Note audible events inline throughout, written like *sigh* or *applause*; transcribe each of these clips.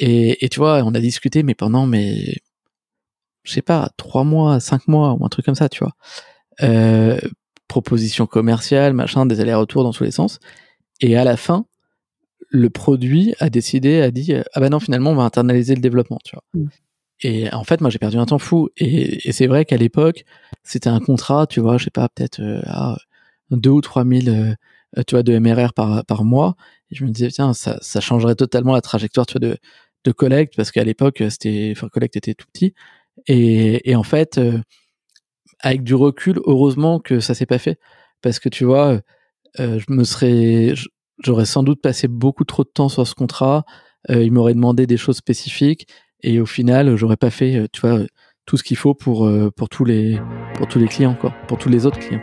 Et, et tu vois, on a discuté, mais pendant, mais je sais pas, trois mois, cinq mois ou un truc comme ça, tu vois. Euh, proposition commerciale, machin, des allers-retours dans tous les sens. Et à la fin, le produit a décidé, a dit, ah bah non, finalement, on va internaliser le développement, tu vois. Mm. Et en fait, moi, j'ai perdu un temps fou. Et, et c'est vrai qu'à l'époque, c'était un contrat, tu vois, je sais pas, peut-être euh, à deux ou trois mille, euh, tu vois, de MRR par, par mois. Et je me disais, tiens, ça, ça changerait totalement la trajectoire, tu vois, de, de Collect, parce qu'à l'époque, c'était, enfin, Collect était tout petit. Et, et en fait, euh, avec du recul, heureusement que ça s'est pas fait, parce que tu vois, euh, je me serais, j'aurais sans doute passé beaucoup trop de temps sur ce contrat. Euh, il m'aurait demandé des choses spécifiques, et au final, j'aurais pas fait, euh, tu vois, tout ce qu'il faut pour euh, pour tous les pour tous les clients, quoi, pour tous les autres clients.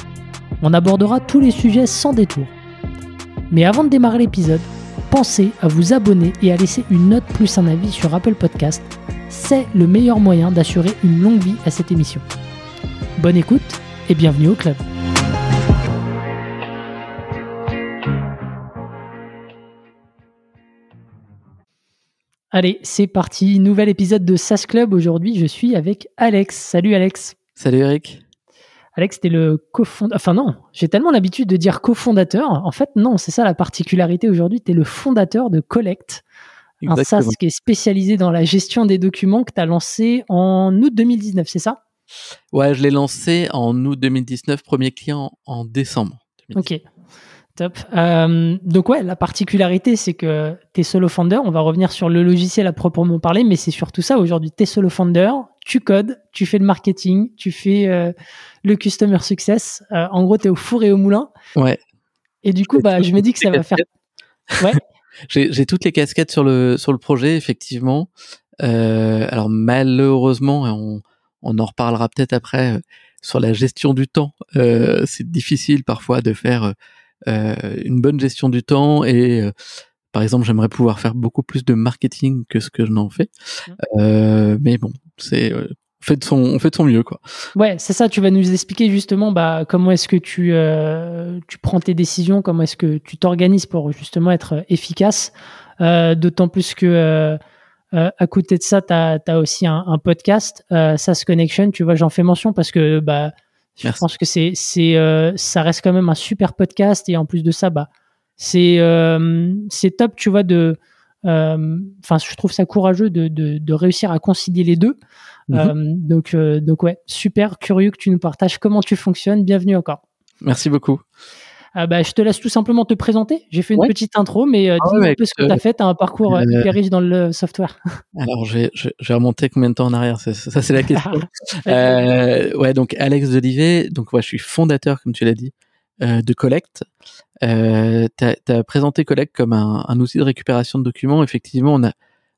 On abordera tous les sujets sans détour. Mais avant de démarrer l'épisode, pensez à vous abonner et à laisser une note plus un avis sur Apple Podcast. C'est le meilleur moyen d'assurer une longue vie à cette émission. Bonne écoute et bienvenue au club. Allez, c'est parti, nouvel épisode de SAS Club. Aujourd'hui, je suis avec Alex. Salut Alex. Salut Eric. Alex, t'es le cofondateur. Enfin non, j'ai tellement l'habitude de dire cofondateur. En fait, non, c'est ça la particularité aujourd'hui. T'es le fondateur de Collect, un. SaaS qui est spécialisé dans la gestion des documents que tu as lancé en août 2019, c'est ça? Ouais, je l'ai lancé en août 2019, premier client en décembre. 2019. Ok, top. Euh, donc ouais, la particularité, c'est que tu es solo founder. On va revenir sur le logiciel à proprement parler, mais c'est surtout ça aujourd'hui. Tu es solo founder, tu codes, tu fais le marketing, tu fais euh, le customer success. Euh, en gros, tu es au four et au moulin. Ouais. Et du coup, bah, je me dis que ça va faire... Ouais, *laughs* J'ai toutes les casquettes sur le sur le projet, effectivement. Euh, alors malheureusement, on on en reparlera peut-être après euh, sur la gestion du temps. C'est difficile parfois de faire une bonne gestion du temps et par exemple, j'aimerais pouvoir faire beaucoup plus de marketing que ce que je n'en fais. Euh, mais bon, c'est fait de son on fait de son mieux quoi. Ouais, c'est ça. Tu vas nous expliquer justement bah, comment est-ce que tu, euh, tu prends tes décisions, comment est-ce que tu t'organises pour justement être efficace. Euh, D'autant plus que euh, euh, à côté de ça, tu as, aussi un, un podcast, euh, SaaS Connection. Tu vois, j'en fais mention parce que bah, je Merci. pense que c'est, c'est, euh, ça reste quand même un super podcast et en plus de ça, bah, c'est, euh, c'est top, tu vois, de. Euh, Enfin, je trouve ça courageux de, de, de réussir à concilier les deux. Mhm. Euh, donc, euh, donc ouais, super curieux que tu nous partages comment tu fonctionnes. Bienvenue encore. Merci beaucoup. Ah bah, je te laisse tout simplement te présenter. J'ai fait une Ouais. petite intro, mais euh, Ah dis-nous ouais, un peu ce que euh, tu as fait. Tu as un parcours hyper riche dans le software. *laughs* Alors j'ai remonté combien de temps en arrière? C'est- Ça c'est la *laughs* question. Ouais, donc Alex Delivet, donc ouais, je suis fondateur, comme tu l'as dit, de Collect. Euh, t'as as présenté Collect comme un, un outil de récupération de documents. Effectivement, on a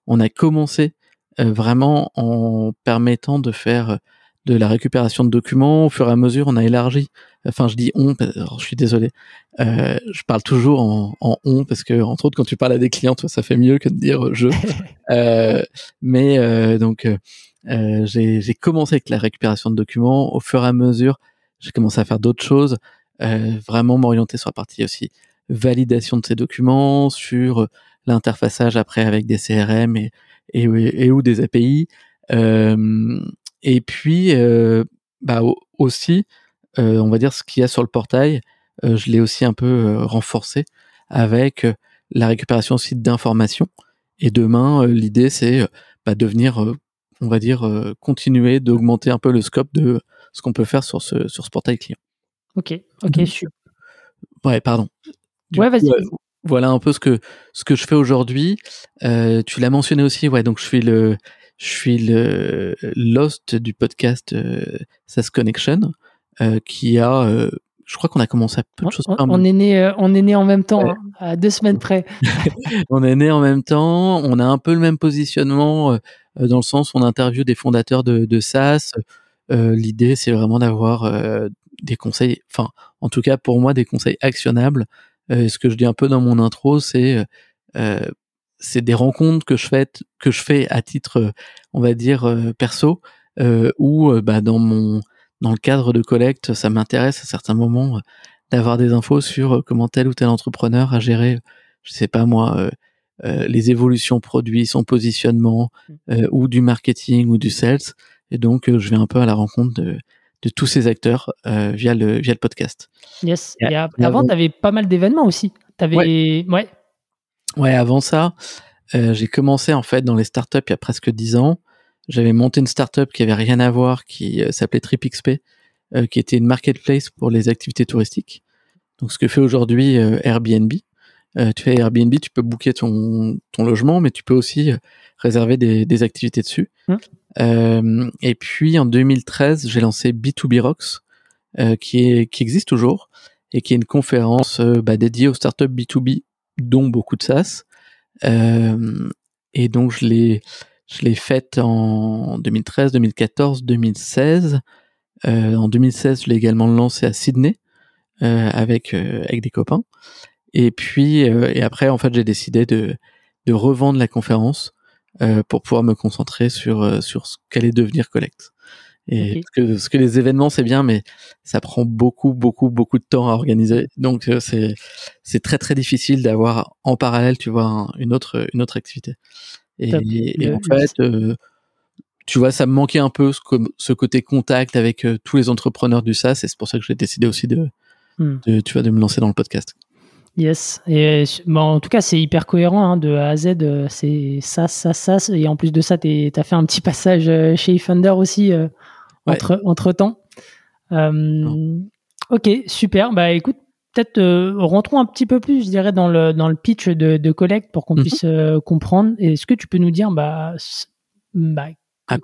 on a commencé euh, vraiment en permettant de faire de la récupération de documents. Au fur et à mesure, on a élargi. Enfin, je dis on, je suis désolé. Euh, je parle toujours en, en on parce que entre autres, quand tu parles à des clients, toi, ça fait mieux que de dire je. *laughs* Euh, mais euh, donc euh, euh, j'ai commencé avec la récupération de documents. Au fur et à mesure, j'ai commencé à faire d'autres choses, euh, vraiment m'orienter sur la partie aussi validation de ces documents, sur l'interfaçage après avec des CRM et, et, et ou des API. Euh, et puis, euh, bah, au- aussi, euh, on va dire ce qu'il y a sur le portail, euh, je l'ai aussi un peu euh, renforcé avec euh, la récupération aussi d'informations. Et demain, euh, l'idée, c'est euh, bah, de venir, euh, on va dire, euh, continuer d'augmenter un peu le scope de ce qu'on peut faire sur ce, sur ce portail client. Ok, ok, Donc, super. Ouais, pardon. Du Ouais, vas-y, euh, vas-y. voilà un peu ce que ce que je fais aujourd'hui. Euh, tu l'as mentionné aussi, ouais. Donc je suis le je suis le l'host du podcast euh, SaaS Connection. qui a je crois qu'on a commencé à peu de choses. On, est né, on est né en même temps, hein, à deux semaines près. *laughs* *laughs* on est né en même temps. On a un peu le même positionnement dans le sens où on interviewe des fondateurs de, de SaaS. L'idée, c'est vraiment d'avoir des conseils. Enfin, en tout cas pour moi, des conseils actionnables. ce que je dis un peu dans mon intro, c'est c'est des rencontres que je fais que je fais à titre, on va dire perso, ou bah, dans mon dans le cadre de collecte, ça m'intéresse à certains moments euh, d'avoir des infos sur euh, comment tel ou tel entrepreneur a géré, je sais pas moi, euh, les évolutions produits, son positionnement, mmh. ou du marketing ou du sales. Et donc, je vais un peu à la rencontre de, de tous ces acteurs via le via le podcast. Yes. Et, avant, tu avais pas mal d'événements aussi. T'avais ouais. ouais. Ouais. Avant ça, j'ai commencé en fait dans les startups il y a presque dix ans. J'avais monté une startup qui avait rien à voir, qui euh, s'appelait TripXP, euh, qui était une marketplace pour les activités touristiques. Donc ce que fait aujourd'hui euh, Airbnb. tu fais Airbnb, tu peux booker ton, ton logement, mais tu peux aussi réserver des, des activités dessus. Mmh. Et puis en 2013, j'ai lancé B2B Rocks, qui, est, qui existe toujours et qui est une conférence bah, dédiée aux startups B2B, dont beaucoup de SaaS. et donc je l'ai je l'ai faite en 2013, 2014, 2016. en 2016, je l'ai également lancé à Sydney euh, avec euh, avec des copains. Et puis euh, et après, en fait, j'ai décidé de de revendre la conférence pour pouvoir me concentrer sur sur ce qu'allait devenir Collect. Et ce, que, ce que les événements c'est bien, mais ça prend beaucoup beaucoup beaucoup de temps à organiser. Donc c'est c'est très très difficile d'avoir en parallèle, tu vois, une autre une autre activité. Et, en fait, euh, tu vois, ça me manquait un peu ce, ce côté contact avec euh, tous les entrepreneurs du SaaS, et c'est pour ça que j'ai décidé aussi de, hmm. de, tu vois, de me lancer dans le podcast. Yes. Et bon, en tout cas, c'est hyper cohérent hein, de A à Z. Euh, c'est SaaS, SaaS, SaaS. Et en plus de ça, tu as fait un petit passage chez eFunder aussi entre, entre temps. ok, super. Bah écoute, peut-être euh, rentrons un petit peu plus, je dirais, dans le, dans le pitch de, de Collect pour qu'on mhm. puisse euh, comprendre. Est-ce que tu peux nous dire bah, bah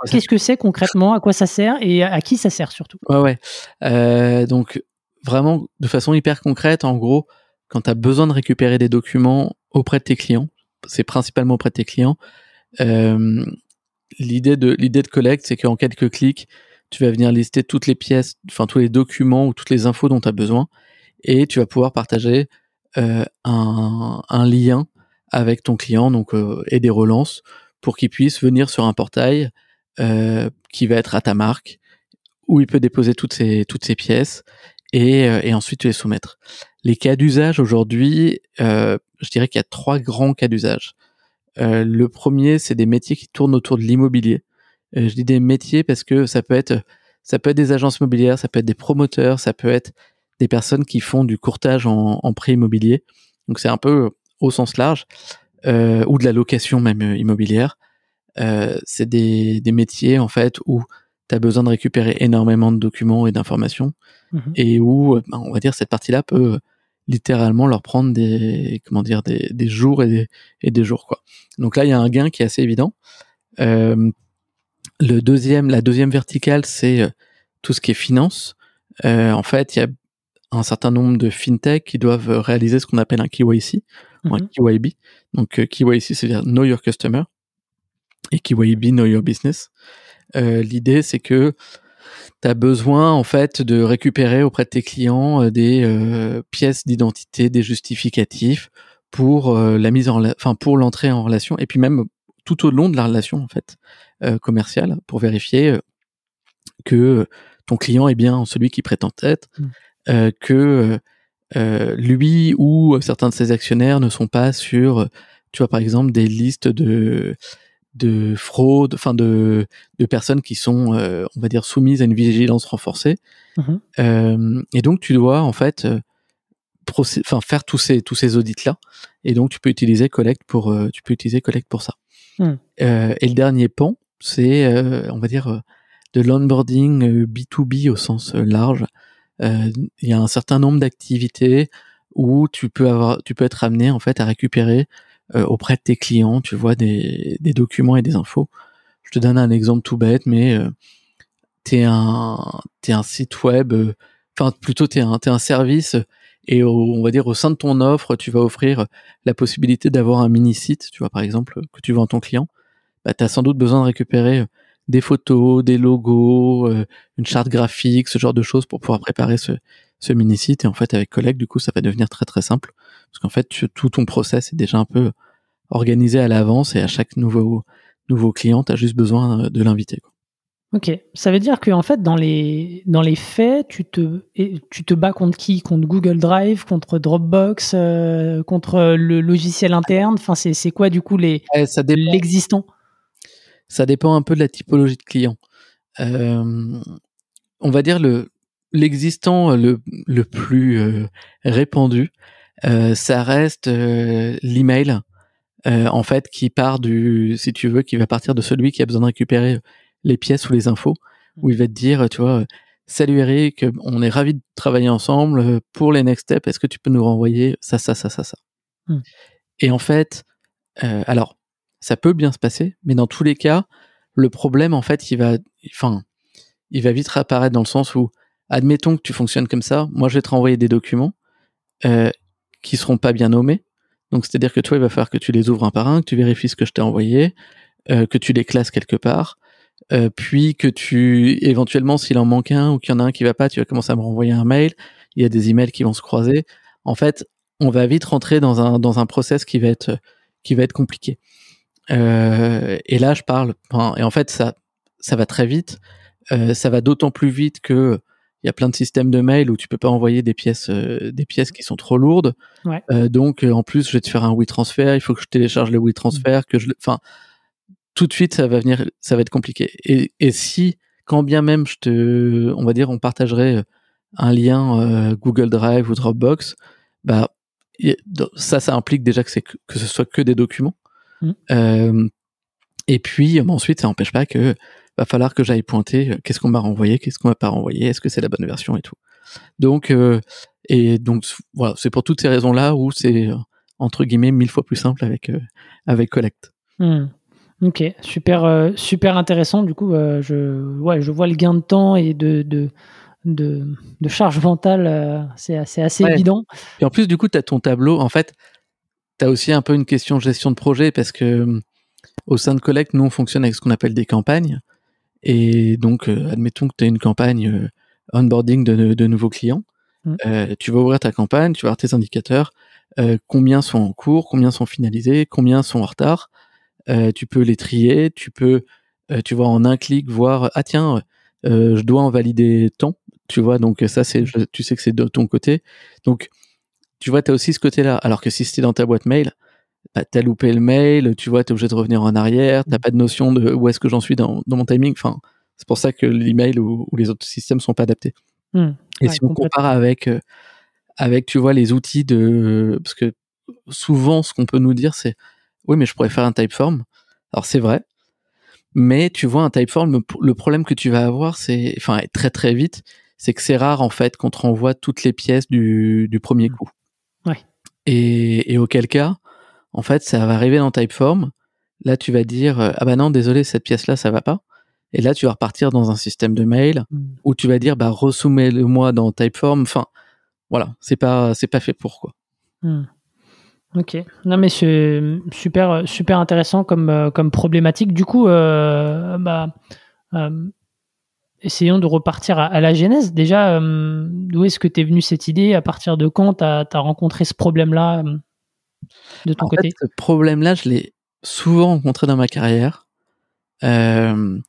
qu'est-ce que c'est concrètement, à quoi ça sert? Et à, qui ça sert surtout? Ouais, ouais. Euh, donc, vraiment, de façon hyper concrète, en gros, quand tu as besoin de récupérer des documents auprès de tes clients, c'est principalement auprès de tes clients, l'idée de, l'idée de Collect, c'est qu'en quelques clics, tu vas venir lister toutes les pièces, enfin tous les documents ou toutes les infos dont tu as besoin et tu vas pouvoir partager euh, un, lien avec ton client donc euh, et des relances pour qu'il puisse venir sur un portail euh, qui va être à ta marque où il peut déposer toutes ces toutes ces pièces et, euh, et ensuite les soumettre. Les cas d'usage aujourd'hui, euh, je dirais qu'il y a trois grands cas d'usage. le premier, c'est des métiers qui tournent autour de l'immobilier. je dis des métiers parce que ça peut être ça peut être des agences immobilières, ça peut être des promoteurs, ça peut être des personnes qui font du courtage en, en prêt immobilier. Donc c'est un peu au sens large, euh, ou de la location même euh, immobilière. Euh, c'est des, des, métiers en fait où tu as besoin de récupérer énormément de documents et d'informations mmh et où euh, ben, on va dire cette partie-là peut littéralement leur prendre des comment dire des, des jours et des, et des jours quoi. Donc là il y a un gain qui est assez évident. Euh, le deuxième, la deuxième verticale, c'est tout ce qui est finance. Euh, en fait, il y a un certain nombre de fintech qui doivent réaliser ce qu'on appelle un KYC ou un mhm. KYB. Donc euh, KYC, c'est-à-dire Know Your Customer et KYB, Know Your Business. Euh, L'idée, c'est que tu as besoin en fait de récupérer auprès de tes clients euh, des euh, pièces d'identité, des justificatifs pour la mise en, enfin pour l'entrée en relation et puis même tout au long de la relation en fait commerciale pour vérifier que ton client est bien celui qui prétend être. Mm. Euh, que euh, lui ou certains de ses actionnaires ne sont pas sur, tu vois, par exemple, des listes de de fraude, enfin de, de personnes qui sont, euh, on va dire, soumises à une vigilance renforcée. Mmh et donc, tu dois en fait enfin faire tous ces tous ces audits là et donc tu peux utiliser collect pour tu peux utiliser collect pour ça mmh. et le dernier pan c'est on va dire de l'onboarding B2B au sens large euh, il y a un certain nombre d'activités où tu peux avoir, tu peux être amené en fait à récupérer euh, auprès de tes clients, tu vois des, des, documents et des infos. Je te donne un exemple tout bête, mais euh, t'es un t'es un site web, enfin plutôt t'es un t'es un service et on va dire au sein de ton offre, tu vas offrir la possibilité d'avoir un mini site, tu vois par exemple que tu vends à ton client. Bah, tu as sans doute besoin de récupérer des photos, des logos, une charte graphique, ce genre de choses pour pouvoir préparer ce, ce mini site. Et en fait, avec Collect, du coup, ça va devenir très très simple parce qu'en fait, tout ton process est déjà un peu organisé à l'avance et à chaque nouveau nouveau client, tu as juste besoin de l'inviter. Ok, ça veut dire que en fait dans les dans les faits, tu te tu te bats contre qui? Contre Google Drive, contre Dropbox, euh, contre le logiciel interne? Enfin, c'est c'est quoi du coup les l'existant? Ça dépend un peu de la typologie de client. Euh, on va dire le l'existant le le plus euh, répandu, ça reste l'email euh, en fait, qui part du, si tu veux, qui va partir de celui qui a besoin de récupérer les pièces ou les infos, où il va te dire, tu vois, salut Eric, on est ravi de travailler ensemble pour les next steps. Est-ce que tu peux nous renvoyer ça, ça, ça, ça, ça? Hmm. Et en fait, euh, alors, ça peut bien se passer, mais dans tous les cas, le problème, en fait, il va, enfin, il va vite réapparaître dans le sens où, admettons que tu fonctionnes comme ça, moi, je vais te renvoyer des documents euh, qui seront pas bien nommés, donc c'est-à-dire que toi, il va falloir que tu les ouvres un par un, que tu vérifies ce que je t'ai envoyé, euh, que tu les classes quelque part, euh, puis que tu éventuellement, s'il en manque un ou qu'il y en a un qui va pas, tu vas commencer à me renvoyer un mail. Il y a des emails qui vont se croiser. En fait, on va vite rentrer dans un dans un process qui va être qui va être compliqué. Euh, et là, je parle. et en fait, ça ça va très vite. Euh, ça va d'autant plus vite que il y a plein de systèmes de mail où tu peux pas envoyer des pièces euh, des pièces qui sont trop lourdes. Ouais. Euh, donc euh, en plus je vais te faire un WeTransfer, il faut que je télécharge le WeTransfer, que je enfin tout de suite ça va venir ça va être compliqué. Et, et si quand bien même je te on va dire on partagerait un lien Google Drive ou Dropbox, bah ça ça implique déjà que c'est que, ce soit que des documents. Mmh. et puis ensuite ça n'empêche pas que va falloir que j'aille pointer euh, qu'est-ce qu'on m'a renvoyé, qu'est-ce qu'on m'a pas renvoyé, est-ce que c'est la bonne version et tout. Donc euh, et donc voilà, c'est pour toutes ces raisons-là où c'est euh, entre guillemets mille fois plus simple avec avec Collect. Hmm. Ok, super super intéressant. Du coup, je ouais, je vois le gain de temps et de de de, charge mentale, c'est assez, assez évident. Et en plus, du coup, tu as ton tableau. En fait, tu as aussi un peu une question de gestion de projet parce que au sein de Collect, nous, on fonctionne avec ce qu'on appelle des campagnes. Et donc, euh, admettons que tu as une campagne euh, onboarding de, de, nouveaux clients. Mmh. Euh, tu vas ouvrir ta campagne, tu vas voir tes indicateurs, combien sont en cours, combien sont finalisés, combien sont en retard. tu peux les trier, tu peux, tu vois, en un clic voir, ah tiens, je dois en valider tant, tu vois, donc ça, c'est, mmh. tu sais que c'est de ton côté. Donc, tu vois, tu as aussi ce côté-là. Alors que si c'était dans ta boîte mail, bah, t'as loupé le mail, tu vois, t'es obligé de revenir en arrière, t'as mmh. pas de notion de où est-ce que j'en suis dans, dans, mon timing. Enfin, c'est pour ça que l'email ou, ou les autres systèmes sont pas adaptés. Mmh. Et si on compare avec, euh, avec, tu vois, les outils de, parce que souvent, ce qu'on peut nous dire, c'est, oui, mais je pourrais faire un typeform. Alors c'est vrai, mais tu vois, un typeform, le problème que tu vas avoir, c'est, enfin, très très vite, c'est que c'est rare en fait qu'on te renvoie toutes les pièces du, du premier mmh. coup. Ouais. Et, et auquel cas, en fait, ça va arriver dans Typeform. Là, tu vas dire euh, ah bah non, désolé, cette pièce-là, ça va pas. Et là, tu vas repartir dans un système de mail hmm. où tu vas dire bah ressoumets-le moi dans Typeform. Enfin, voilà, c'est pas c'est pas fait pour quoi. Hmm. Ok, non mais c'est super super intéressant comme euh, comme problématique. Du coup, euh, bah essayons de repartir à, la genèse. Déjà, d'où est-ce que tu es venu cette idée? À partir de quand tu as, rencontré ce problème-là? De ton côté? Ce problème-là, je l'ai souvent rencontré dans ma carrière. Euh,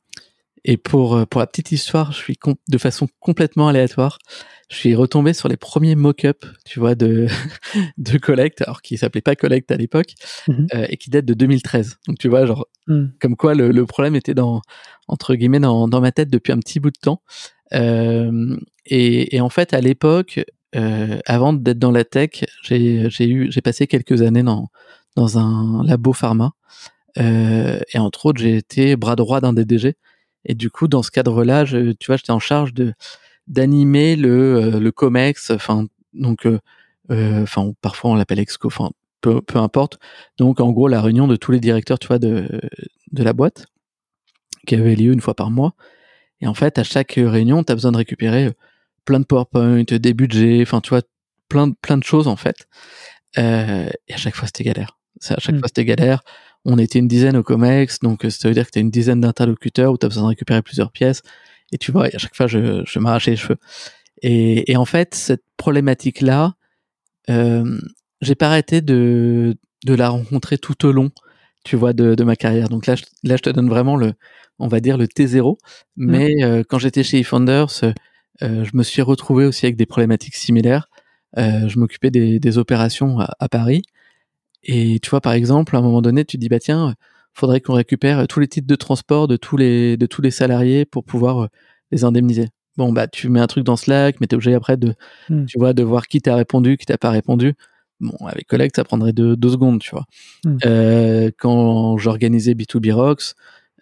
et pour euh, pour la petite histoire, je suis de façon complètement aléatoire, je suis retombé sur les premiers mock-ups, tu vois, de *laughs* de Collect, alors qui s'appelait pas Collect à l'époque, mmh euh, et qui date de 2013. Donc tu vois, genre mmh. comme quoi le, le, problème était dans entre guillemets dans, dans ma tête depuis un petit bout de temps. Euh, et, et, en fait, à l'époque, euh, avant d'être dans la tech, j'ai eu, j'ai passé quelques années dans dans un labo pharma, euh, et entre autres, j'ai été bras droit d'un DDG. Et du coup, dans ce cadre-là, tu vois, j'étais en charge de d'animer le euh, le Comex, enfin donc, enfin parfois on l'appelle Exco, enfin peu, peu importe. Donc en gros, la réunion de tous les directeurs, tu vois, de de la boîte, qui avait lieu une fois par mois. Et en fait, à chaque réunion, tu as besoin de récupérer plein de PowerPoint, des budgets, enfin, tu vois, plein, de, plein de choses, en fait. Euh, et à chaque fois, c'était galère. À chaque mm. fois, c'était galère. On était une dizaine au COMEX, donc ça veut dire que tu as une dizaine d'interlocuteurs où tu as besoin de récupérer plusieurs pièces. Et tu vois, à chaque fois, je, je m'arrachais les cheveux. Et, et, en fait, cette problématique-là, euh, j'ai pas arrêté de, de la rencontrer tout au long, tu vois, de, de ma carrière. Donc là, je, là, je te donne vraiment le, on va dire le T0. Mais euh, quand j'étais chez eFounders, euh, je me suis retrouvé aussi avec des problématiques similaires. Euh, je m'occupais des, des, opérations à, à, Paris. Et tu vois, par exemple, à un moment donné, tu te dis, bah tiens, faudrait qu'on récupère tous les titres de transport de tous les, de tous les salariés pour pouvoir les indemniser. Bon, bah, tu mets un truc dans Slack, mais t'es obligé après de, mmh. tu vois, de voir qui t'a répondu, qui t'a pas répondu. Bon, avec Collect, ça prendrait deux, deux secondes, tu vois. Euh, quand j'organisais B2B Rocks,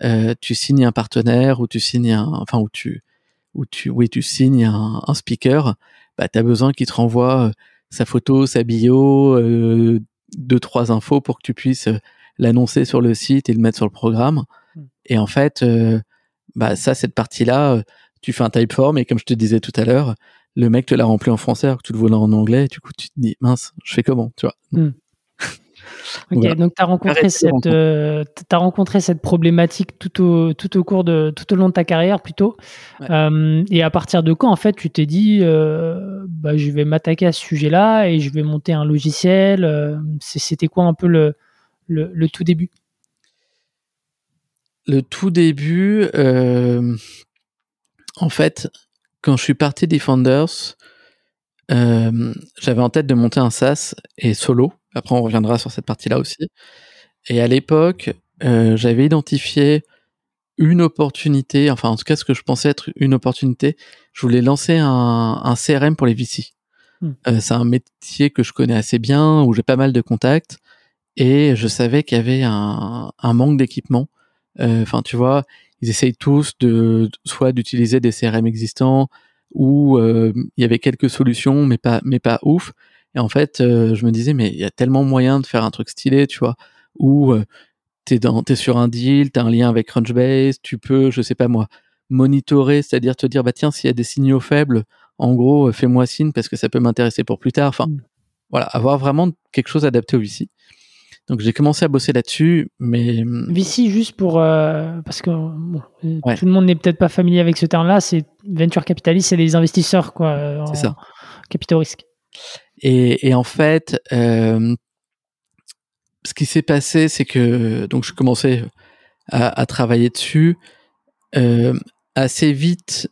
euh, tu signes un partenaire ou tu signes un, enfin, où tu, où tu, oui, tu signes un, un speaker, bah, t'as besoin qu'il te renvoie euh, sa photo, sa bio, euh, deux, trois infos pour que tu puisses euh, l'annoncer sur le site et le mettre sur le programme. Mmh. Et en fait, euh, bah, ça, cette partie-là, tu fais un typeform et comme je te disais tout à l'heure, le mec te l'a rempli en français alors que tu le voulais en anglais, et du coup tu te dis mince, je fais comment, tu vois? Hmm. Ok, donc tu as rencontré cette euh, as rencontré cette problématique tout au tout au cours de tout au long de ta carrière plutôt. Ouais. Euh, et à partir de quand en fait tu t'es dit euh, bah, je vais m'attaquer à ce sujet-là et je vais monter un logiciel. C'était quoi un peu le, le, le tout début? Le tout début, en fait, quand je suis parti Defenders, j'avais en tête de monter un SaaS et solo. Après, on reviendra sur cette partie-là aussi. Et à l'époque, euh, j'avais identifié une opportunité, enfin en tout cas ce que je pensais être une opportunité. Je voulais lancer un, un CRM pour les VC. Hmm. Euh, c'est un métier que je connais assez bien, où j'ai pas mal de contacts, et je savais qu'il y avait un, un manque d'équipement. Euh, enfin, tu vois, ils essayent tous de soit d'utiliser des CRM existants ou il y avait quelques solutions mais pas mais pas ouf et en fait euh, je me disais mais il y a tellement moyen de faire un truc stylé tu vois où euh, t'es dans t'es sur un deal t'as un lien avec Crunchbase tu peux je sais pas moi monitorer c'est-à-dire te dire bah tiens s'il y a des signaux faibles en gros euh, fais-moi signe parce que ça peut m'intéresser pour plus tard enfin mmh. voilà avoir vraiment quelque chose adapté au VC donc j'ai commencé à bosser là-dessus, mais hum, VC juste pour euh, parce que bon, ouais. tout le monde n'est peut-être pas familier avec ce terme-là. C'est venture capitaliste, c'est les investisseurs quoi. C'est ça. Capitaux risque. Et, et, en fait, euh, ce qui s'est passé, c'est que donc je commençais à, à travailler dessus euh, assez vite.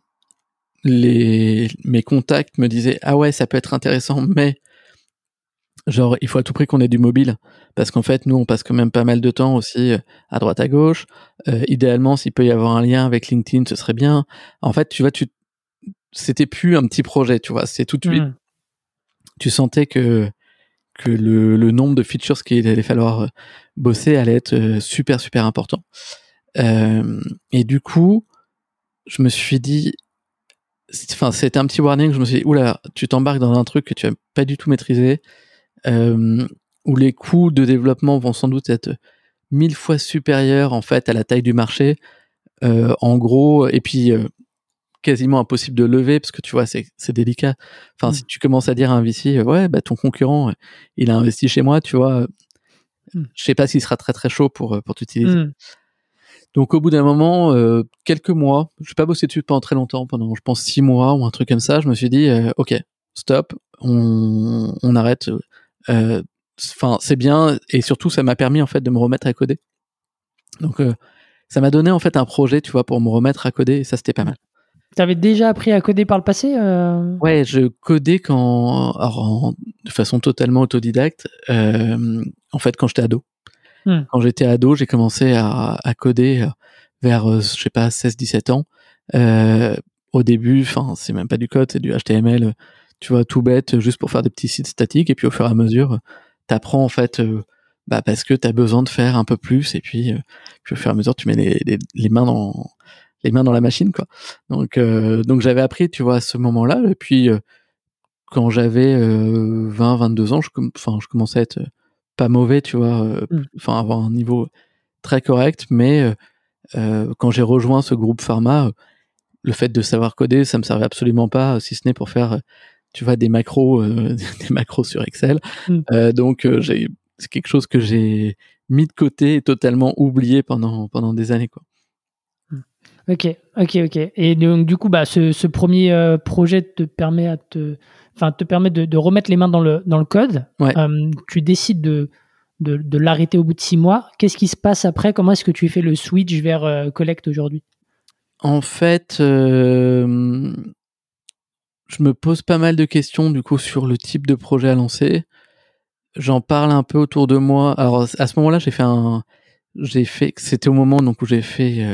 Les mes contacts me disaient ah ouais ça peut être intéressant, mais genre il faut à tout prix qu'on ait du mobile parce qu'en fait nous on passe quand même pas mal de temps aussi euh, à droite à gauche euh, idéalement s'il peut y avoir un lien avec LinkedIn ce serait bien en fait tu vois tu c'était plus un petit projet tu vois c'est tout de suite mmh. Tu sentais que que le, le nombre de features qu'il allait falloir euh, bosser allait être super super important euh, et du coup je me suis dit enfin c'était un petit warning je me suis dit oula tu t'embarques dans un truc que tu as pas du tout maîtrisé euh, où les coûts de développement vont sans doute être mille fois supérieurs en fait à la taille du marché. Euh, en gros, et puis euh, quasiment impossible de lever parce que tu vois c'est c'est délicat. Enfin, mmh. si tu commences à dire à un VC, ouais, bah ton concurrent, il a investi chez moi, tu vois, mmh. je sais pas s'il sera très très chaud pour pour t'utiliser. Mmh. Donc au bout d'un moment, euh, quelques mois, je vais pas bosser dessus pendant très longtemps, pendant je pense six mois ou un truc comme ça, je me suis dit, euh, ok, stop, on, on arrête. Euh, enfin c'est bien et surtout ça m'a permis en fait de me remettre à coder donc euh, ça m'a donné en fait un projet tu vois pour me remettre à coder et ça c'était pas mal tu avais déjà appris à coder par le passé euh... ouais je codais quand alors, en, de façon totalement autodidacte euh, en fait quand j'étais ado. Hmm. quand j'étais ado j'ai commencé à, à, coder vers euh, je sais pas 16 17 ans. Euh, au début enfin c'est même pas du code c'est du HTML tu vois tout bête juste pour faire des petits sites statiques. Et puis au fur et à mesure t'apprends en fait euh, bah parce que t'as besoin de faire un peu plus. Et puis, euh, puis au fur et à mesure tu mets les, les, les, mains dans les mains dans la machine quoi donc euh, donc j'avais appris tu vois à ce moment là et puis euh, quand j'avais 20 22 ans je enfin je commençais à être pas mauvais tu vois mm. enfin mmh. avoir un niveau très correct mais quand j'ai rejoint ce groupe pharma le fait de savoir coder, ça me servait absolument pas, si ce n'est pour faire, tu vois, des macros, *laughs* des macros sur Excel. Mm. donc j'ai, c'est quelque chose que j'ai mis de côté et totalement oublié pendant pendant des années, quoi. Ok, ok, ok. Et donc du coup, bah, ce, ce premier euh, projet te permet à te, enfin, te permet de, de, remettre les mains dans le dans le code. Euh, tu décides de de, de l'arrêter au bout de six mois. Qu'est-ce qui se passe après? Comment est-ce que tu fais le switch vers euh, Collect aujourd'hui? En fait, je me pose pas mal de questions du coup sur le type de projet à lancer. J'en parle un peu autour de moi. Alors à ce moment-là, j'ai fait un, j'ai fait, c'était au moment donc où j'ai fait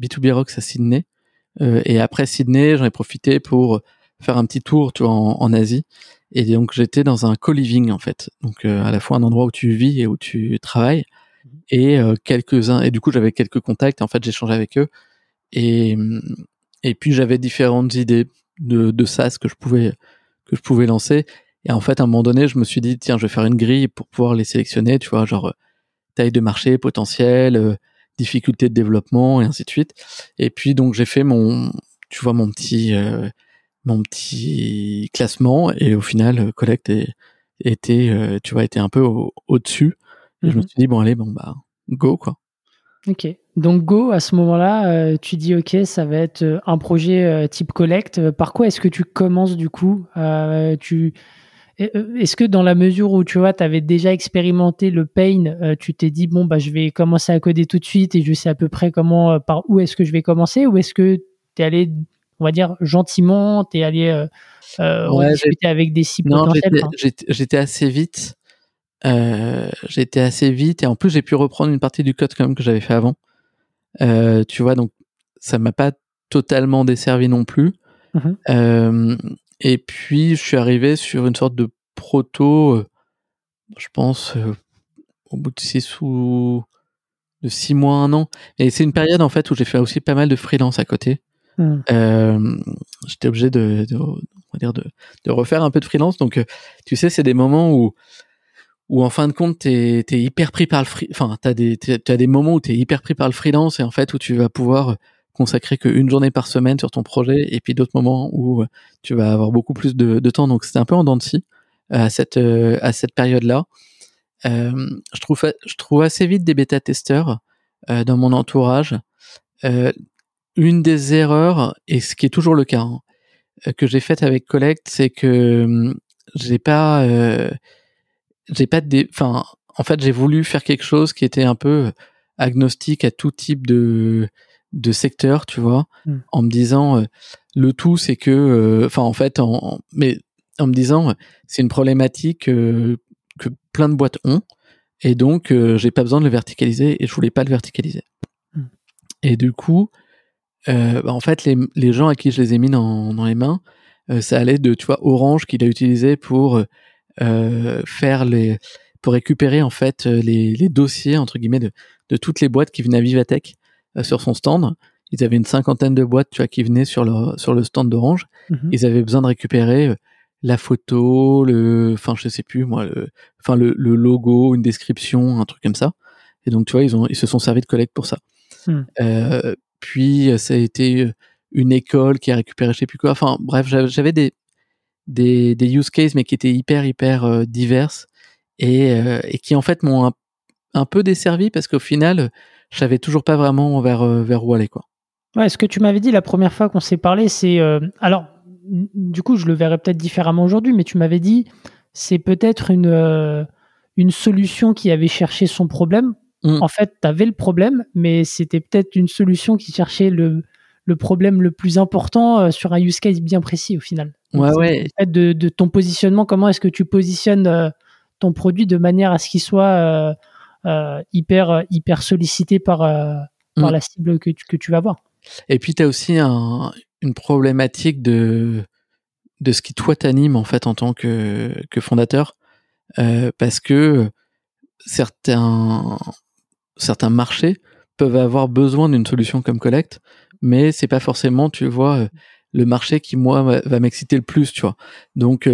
B2B Rocks à Sydney. Euh, et après Sydney, j'en ai profité pour faire un petit tour, tu vois, en, Asie. Et donc j'étais dans un co-living en fait, donc euh, à la fois un endroit où tu vis et où tu travailles. Et euh, quelques uns, et du coup j'avais quelques contacts. Et en fait j'échangeais avec eux. Et et puis j'avais différentes idées de, de SaaS que je pouvais que je pouvais lancer. Et en fait à un moment donné, je me suis dit tiens, je vais faire une grille pour pouvoir les sélectionner. Tu vois, genre taille de marché potentiel difficultés de développement et ainsi de suite. Et puis donc j'ai fait mon, tu vois mon petit, euh, mon petit classement et au final euh, Collect était, euh, tu vois, était un peu au, dessus. Et je me mhm. suis dit bon allez bon bah go quoi. Ok. Donc Go, à ce moment-là, tu dis ok, ça va être un projet type Collect. Par quoi est-ce que tu commences du coup? Tu est-ce que dans la mesure où tu vois, tu avais déjà expérimenté le pain, euh, tu t'es dit bon bah je vais commencer à coder tout de suite et je sais à peu près comment euh, par où est-ce que je vais commencer ou est-ce que tu es allé on va dire gentiment, tu es allé euh, discuter avec des cibles non, J'étais assez vite. j'étais assez vite et en plus j'ai pu reprendre une partie du code quand même que j'avais fait avant. tu vois donc ça m'a pas totalement desservi non plus. Mmh et puis, je suis arrivé sur une sorte de proto, euh, je pense, euh, au bout de six ou de six mois, un an. Et c'est une période, en fait, où j'ai fait aussi pas mal de freelance à côté. Mmh. Euh, j'étais obligé de, de, on va dire de, de, refaire un peu de freelance. Donc, tu sais, c'est des moments où, où en fin de compte, t'es es hyper pris par le free, enfin, t'as des, as des moments où t'es hyper pris par le freelance et en fait, où tu vas pouvoir consacrer qu'une journée par semaine sur ton projet et puis d'autres moments où euh, tu vas avoir beaucoup plus de, temps. Donc c'était un peu en dents de scie euh, à cette, euh, à cette période-là. je, trouve, je trouve assez vite des bêta-testeurs dans mon entourage. une des erreurs, et ce qui est toujours le cas, hein, que j'ai faite avec Collect, c'est que hum, j'ai pas, j'ai pas enfin, en fait, j'ai voulu faire quelque chose qui était un peu agnostique à tout type de de secteur, tu vois, hmm. en me disant euh, le tout c'est que, euh, enfin en fait, en, mais en me disant c'est une problématique euh, que plein de boîtes ont et donc j'ai pas besoin de le verticaliser et je voulais pas le verticaliser. Hmm. Et du coup, bah, en fait, les, les, gens à qui je les ai mis dans, dans les mains, ça allait de, tu vois, Orange qu'il a utilisé pour faire les, pour récupérer en fait les, les dossiers entre guillemets de, de toutes les boîtes qui venaient à Vivatech euh, sur son stand. Ils avaient une cinquantaine de boîtes, tu vois, qui venaient sur le sur le stand d'Orange. Mhm. Ils avaient besoin de récupérer euh, la photo, le, enfin je sais plus moi, le, enfin le, le, logo, une description, un truc comme ça. Et donc tu vois, ils ont ils se sont servis de collègues pour ça. Hmm. Euh, puis ça a été une école qui a récupéré je sais plus quoi. Enfin bref, j'avais des, des des use cases mais qui étaient hyper hyper euh, diverses et et qui en fait m'ont un, un, peu desservi parce qu'au final je savais toujours pas vraiment vers, euh, vers où aller. Quoi. Ouais, ce que tu m'avais dit la première fois qu'on s'est parlé, c'est. Euh, alors, du coup, je le verrais peut-être différemment aujourd'hui, mais tu m'avais dit c'est peut-être une, euh, une solution qui avait cherché son problème. Mm. En fait, tu avais le problème, mais c'était peut-être une solution qui cherchait le, le problème le plus important sur un use case bien précis au final. ouais, ouais. De, de, ton positionnement, comment est-ce que tu positionnes ton produit de manière à ce qu'il soit hyper hyper sollicité par euh, par mm. la cible que tu, que tu vas voir. Et puis tu as aussi un, une problématique de de ce qui toi t'anime en fait en tant que que fondateur euh, parce que certains certains marchés peuvent avoir besoin d'une solution comme Collect, mais c'est pas forcément, tu vois, le marché qui moi va m'exciter le plus, tu vois. Donc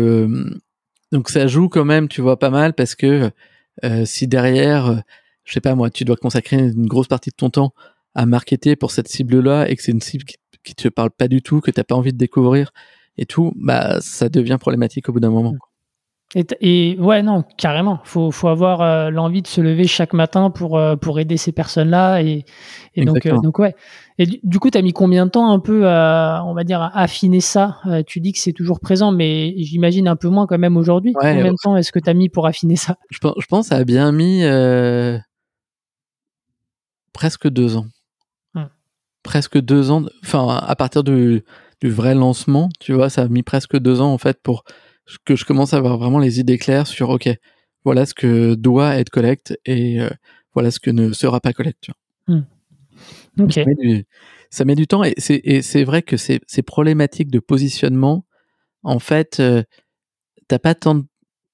donc ça joue quand même, tu vois, pas mal parce que euh, si derrière, euh, je sais pas moi, tu dois consacrer une grosse partie de ton temps à marketer pour cette cible-là et que c'est une cible qui te parlent pas du tout, que t'as pas envie de découvrir et tout, bah ça devient problématique au bout d'un moment. Et, et, ouais, non, carrément. Faut, faut avoir euh, l'envie de se lever chaque matin pour, euh, pour aider ces personnes-là. Et, et donc, euh, donc, ouais. Et du, coup, tu as mis combien de temps un peu à, on va dire, à affiner ça? Tu dis que c'est toujours présent, mais j'imagine un peu moins quand même aujourd'hui. combien de temps est-ce que tu as mis pour affiner ça? Je pense, je pense que ça a bien mis presque deux ans. Hum. Presque deux ans. Enfin, à partir du, du vrai lancement, tu vois, ça a mis presque deux ans en fait pour que je commence à avoir vraiment les idées claires sur ok, voilà ce que doit être collecte et euh, voilà ce que ne sera pas collecte. Hmm. Ça, met du, temps et c'est vrai que ces, problématiques de positionnement, en fait, euh, t'as pas tant de,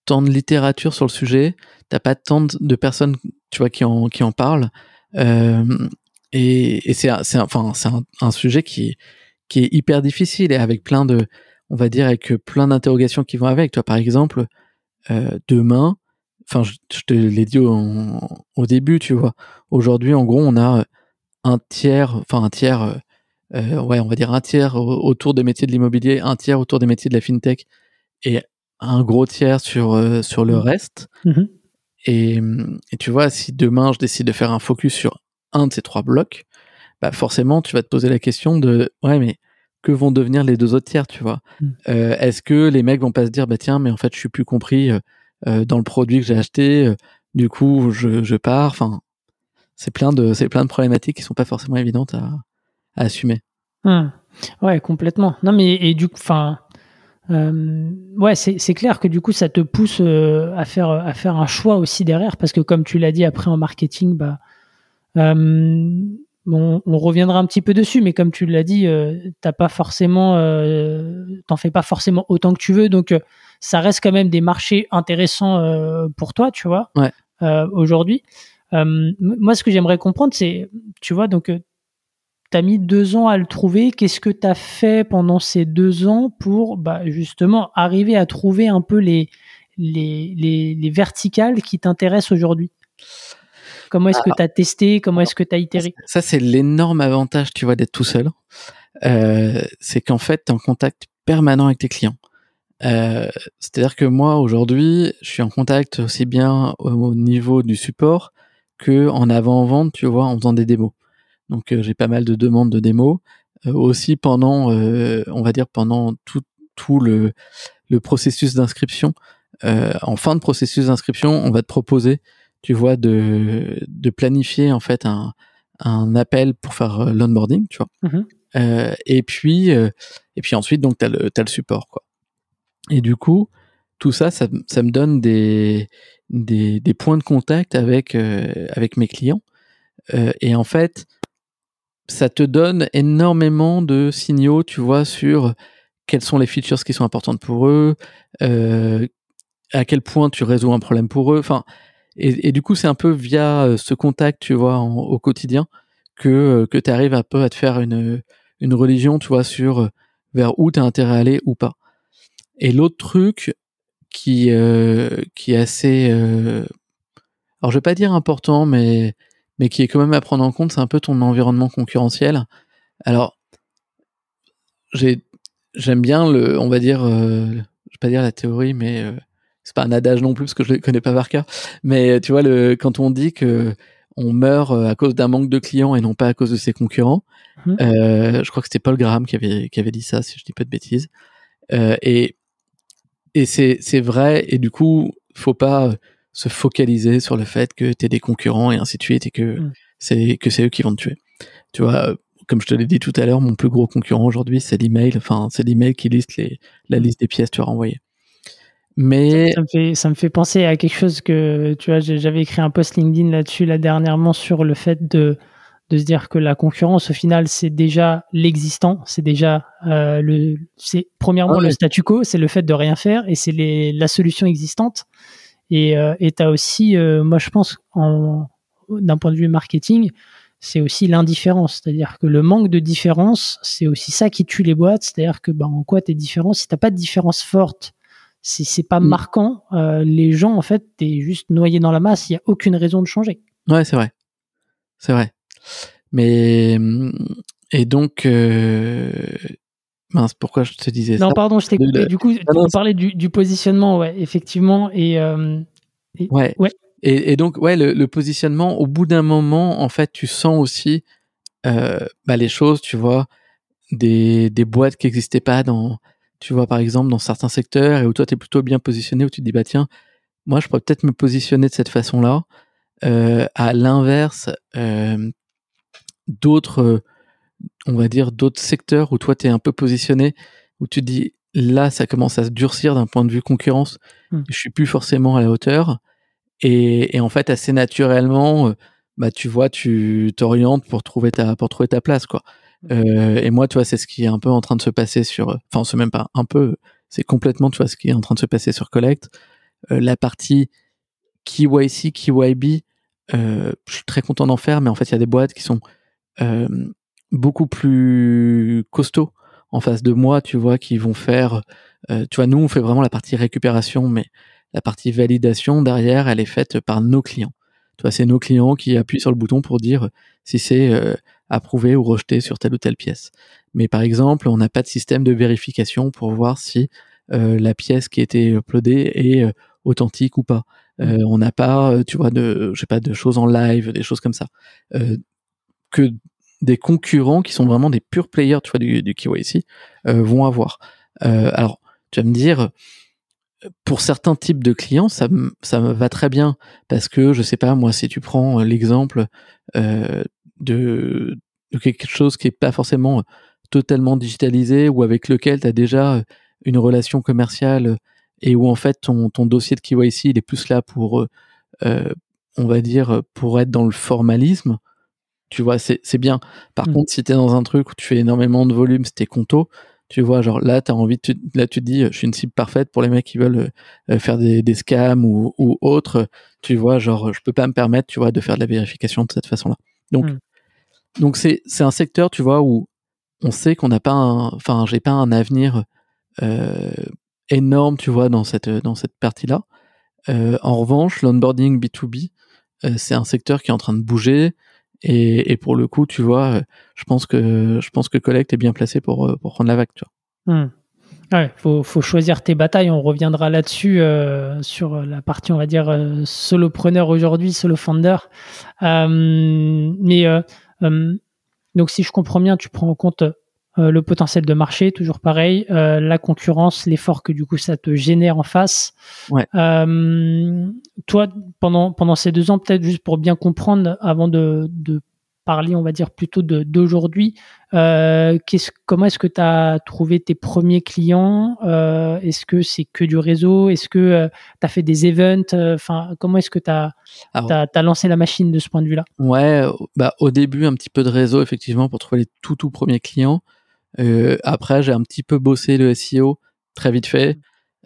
tant de littérature sur le sujet, t'as pas tant de personnes, tu vois, qui en, qui en parlent. Euh, et, et c'est enfin, c'est un, un, sujet qui, qui est hyper difficile et avec plein de, on va dire, avec plein d'interrogations qui vont avec. Toi, par exemple, euh, demain, enfin, je, te l'ai dit au, début, tu vois. Aujourd'hui, en gros, on a un tiers, enfin un tiers, euh, euh, ouais, on va dire un tiers autour des métiers de l'immobilier, un tiers autour des métiers de la fintech, et un gros tiers sur sur le mmh. reste. Mmh et, et, tu vois, si demain je décide de faire un focus sur un de ces trois blocs, bah forcément, tu vas te poser la question de, ouais, mais que vont devenir les deux autres tiers, tu vois. Mm. Euh, est-ce que les mecs vont pas se dire, bah tiens, mais en fait, je suis plus compris euh, euh, dans le produit que j'ai acheté, du coup, je, je pars. Enfin, c'est plein de, c'est plein de problématiques qui sont pas forcément évidentes à, à assumer. Hum. Ouais, complètement. Non, mais et du coup, enfin, ouais, c'est clair que du coup, ça te pousse à faire à faire un choix aussi derrière, parce que comme tu l'as dit après en marketing, bah on reviendra un petit peu dessus, mais comme tu l'as dit, euh, t'as pas forcément, euh, t'en fais pas forcément autant que tu veux, donc euh, ça reste quand même des marchés intéressants pour toi, tu vois, aujourd'hui. moi, ce que j'aimerais comprendre, c'est, tu vois, donc t'as mis deux ans à le trouver. Qu'est-ce que t'as fait pendant ces deux ans pour, bah, justement, arriver à trouver un peu les les, les, les verticales qui t'intéressent aujourd'hui? Comment est-ce que ah. tu as testé? Comment est-ce que tu as itéré? Ça, c'est l'énorme avantage, tu vois, d'être tout seul. Euh, c'est qu'en fait, tu es en contact permanent avec tes clients. Euh, c'est-à-dire que moi, aujourd'hui, je suis en contact aussi bien au niveau du support que en avant-vente, tu vois, en faisant des démos. Donc, euh, j'ai pas mal de demandes de démos. aussi pendant, on va dire, pendant tout, tout le, le processus d'inscription. en fin de processus d'inscription, on va te proposer tu vois, de, de planifier en fait un, un appel pour faire euh, l'onboarding, tu vois. Mmh euh, et puis euh, et puis ensuite donc t'as le as le support quoi. Et du coup tout ça ça, ça me donne des, des, des points de contact avec avec mes clients et en fait ça te donne énormément de signaux tu vois sur quelles sont les features qui sont importantes pour eux à quel point tu résous un problème pour eux enfin et, du coup, c'est un peu via euh, ce contact, tu vois, au quotidien, que, euh, que tu arrives un peu à te faire une, une religion, tu vois, sur euh, vers où tu as intérêt à aller ou pas. Et l'autre truc qui, euh, qui est assez... Euh, alors, je vais pas dire important, mais, mais qui est quand même à prendre en compte, c'est un peu ton environnement concurrentiel. Alors, j'ai j'aime bien le, on va dire, euh, je vais pas dire la théorie, mais c'est pas un adage non plus parce que je le connais pas par cœur, mais tu vois le quand on dit que on meurt euh, à cause d'un manque de clients et non pas à cause de ses concurrents. Mmh. Euh, je crois que c'était Paul Graham qui avait qui avait dit ça si je dis pas de bêtises. Euh, et et c'est c'est vrai et du coup faut pas se focaliser sur le fait que tu es des concurrents et ainsi de suite et que mmh. c'est que c'est eux qui vont te tuer. Tu vois, comme je te l'ai dit tout à l'heure, mon plus gros concurrent aujourd'hui, c'est l'email. Enfin, c'est l'email qui liste les, la liste des pièces que tu as renvoyées. Mais ça me, fait, ça me fait penser à quelque chose que tu vois, j'avais écrit un post LinkedIn là-dessus là dernièrement sur le fait de de se dire que la concurrence au final c'est déjà l'existant, c'est déjà euh, le c'est premièrement le statu quo, c'est le fait de rien faire et c'est les la solution existante. Et euh, et t'as aussi, euh, moi je pense en d'un point de vue marketing, c'est aussi l'indifférence, c'est-à-dire que le manque de différence, c'est aussi ça qui tue les boîtes, c'est-à-dire que ben en quoi t'es différent, si t'as pas de différence forte si c'est pas mm. marquant, euh, les gens, en fait, t'es juste noyé dans la masse. Il y a aucune raison de changer. Ouais, c'est vrai. C'est vrai. Mais mm, et donc, euh, mince, pourquoi je te disais ça Non, pardon, je t'ai coupé. Du coup, tu parlais du, du, positionnement, ouais, effectivement. Et, euh, ouais. ouais. Et, et, donc, ouais, le, le, positionnement, au bout d'un moment, en fait, tu sens aussi euh, bah, les choses, tu vois, des, des boîtes qui n'existaient pas dans, tu vois, par exemple, dans certains secteurs et où toi, tu es plutôt bien positionné, où tu te dis, bah tiens, moi, je pourrais peut-être me positionner de cette façon-là. Euh, à l'inverse, euh, d'autres, on va dire, d'autres secteurs où toi, tu es un peu positionné, où tu te dis, là, ça commence à se durcir d'un point de vue concurrence. Mmh. Je suis plus forcément à la hauteur. Et, et en fait, assez naturellement, bah, tu vois, tu t'orientes pour trouver ta, pour trouver ta place, quoi. Euh, et moi, tu vois, c'est ce qui est un peu en train de se passer sur, enfin, c'est même pas un peu, c'est complètement, tu vois, ce qui est en train de se passer sur Collect. Euh, la partie KYC, KYB, euh, je suis très content d'en faire, mais en fait, il y a des boîtes qui sont euh, beaucoup plus costauds en face de moi, tu vois, qui vont faire, euh, tu vois, nous, on fait vraiment la partie récupération, mais la partie validation derrière, elle est faite par nos clients. Tu vois, c'est nos clients qui appuient sur le bouton pour dire si c'est approuvé ou rejeté sur telle ou telle pièce. Mais par exemple, on n'a pas de système de vérification pour voir si euh, la pièce qui a été uploadée est euh, authentique ou pas. Euh, on n'a pas, tu vois, de, je sais pas, de choses en live, des choses comme ça. que des concurrents qui sont vraiment des purs players, tu vois, du, du KYC, vont avoir. alors, tu vas me dire, pour certains types de clients, ça, ça me va très bien parce que je sais pas moi si tu prends l'exemple de, de, quelque chose qui est pas forcément totalement digitalisé ou avec lequel tu as déjà une relation commerciale et où en fait ton, ton dossier de KYC il est plus là pour euh, on va dire pour être dans le formalisme tu vois c'est bien par mmh. contre si tu es dans un truc où tu fais énormément de volume c'était conto tu vois, genre là, tu as envie, de, là, tu te dis, je suis une cible parfaite pour les mecs qui veulent euh, faire des, des scams ou, ou autres. Tu vois, genre, je peux pas me permettre, tu vois, de faire de la vérification de cette façon-là. Donc, hmm. Donc c'est, un secteur, tu vois, où on sait qu'on n'a pas un, enfin, j'ai pas un avenir euh, énorme, tu vois, dans cette, dans cette partie-là. Euh, en revanche, l'onboarding B2B, euh, c'est un secteur qui est en train de bouger. Et, et, pour le coup, tu vois, je pense que je pense que Collect est bien placé pour, pour prendre la vague. Tu vois. Hmm. Ouais, faut, faut choisir tes batailles. On reviendra là-dessus sur la partie, on va dire, solopreneur aujourd'hui, solo founder. Mais donc, si je comprends bien, tu prends en compte euh, le potentiel de marché, toujours pareil, euh, la concurrence, l'effort que du coup ça te génère en face. Ouais. Euh, toi, pendant pendant ces deux ans, peut-être juste pour bien comprendre, avant de, de parler, on va dire plutôt d'aujourd'hui, euh, comment est-ce que tu as trouvé tes premiers clients euh, Est-ce que c'est que du réseau Est-ce que euh, tu as fait des events Enfin, comment est-ce que tu as, as, lancé la machine de ce point de vue-là? Ouais, bah, au début, un petit peu de réseau, effectivement, pour trouver les tout, tout premiers clients. Euh, après, j'ai un petit peu bossé le SEO, très vite fait.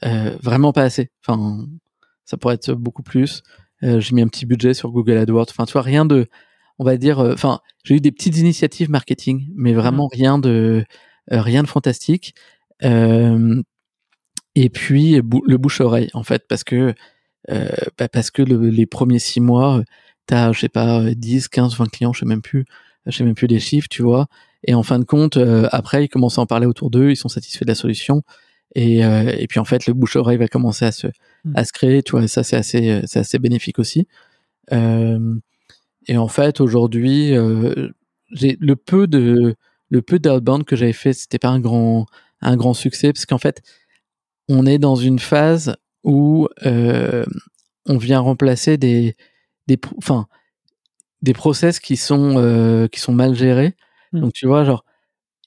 Mmh. Euh, vraiment pas assez. Enfin, ça pourrait être beaucoup plus. Euh, j'ai mis un petit budget sur Google AdWords. Enfin, tu vois, rien de, on va dire, enfin, j'ai eu des petites initiatives marketing, mais vraiment mmh. rien de, rien de fantastique. et puis le bouche-oreille, en fait, parce que, bah, parce que les premiers six mois, t'as, je sais pas, 10, 15, 20 clients, je sais même plus, je sais même plus les chiffres, tu vois. Et en fin de compte, euh, après, ils commencent à en parler autour d'eux, ils sont satisfaits de la solution. Et, euh, et puis en fait, le bouche-oreille va commencer à se, mmh. à se créer, tu vois, et ça, c'est assez, euh, c'est assez bénéfique aussi. Euh, et en fait, aujourd'hui, j'ai le peu de, le peu d'outbound que j'avais fait, c'était pas un grand, un grand succès, parce qu'en fait, on est dans une phase où on vient remplacer des, des, enfin, des process qui sont, qui sont mal gérés Mmh. Donc tu vois, genre,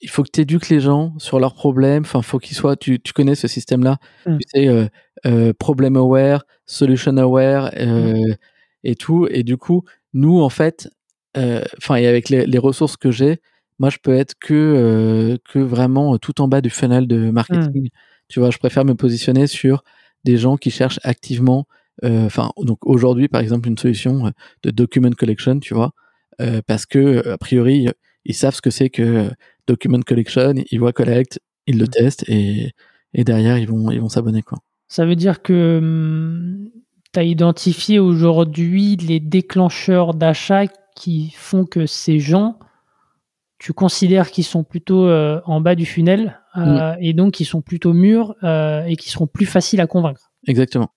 il faut que tu éduques les gens sur leurs problèmes. Enfin, faut qu'ils soient. Tu, tu connais ce système-là. Mmh. Tu sais, euh, euh, problem aware, solution aware euh, mmh. et tout. Et du coup, nous, en fait, euh, enfin, et avec les, les ressources que j'ai, moi, je peux être que euh, que vraiment tout en bas du funnel de marketing. Tu vois, je préfère me positionner sur des gens qui cherchent activement. Euh, enfin, donc aujourd'hui, par exemple, une solution de document collection, tu vois, parce que a priori ils savent ce que c'est que Document Collection, ils voient Collect, ils le mm. testent et, et derrière ils vont ils vont s'abonner quoi. Ça veut dire que hum, tu as identifié aujourd'hui les déclencheurs d'achat qui font que ces gens tu considères qu'ils sont plutôt en bas du funnel mm. et donc qui sont plutôt mûrs et qui seront plus faciles à convaincre. Exactement.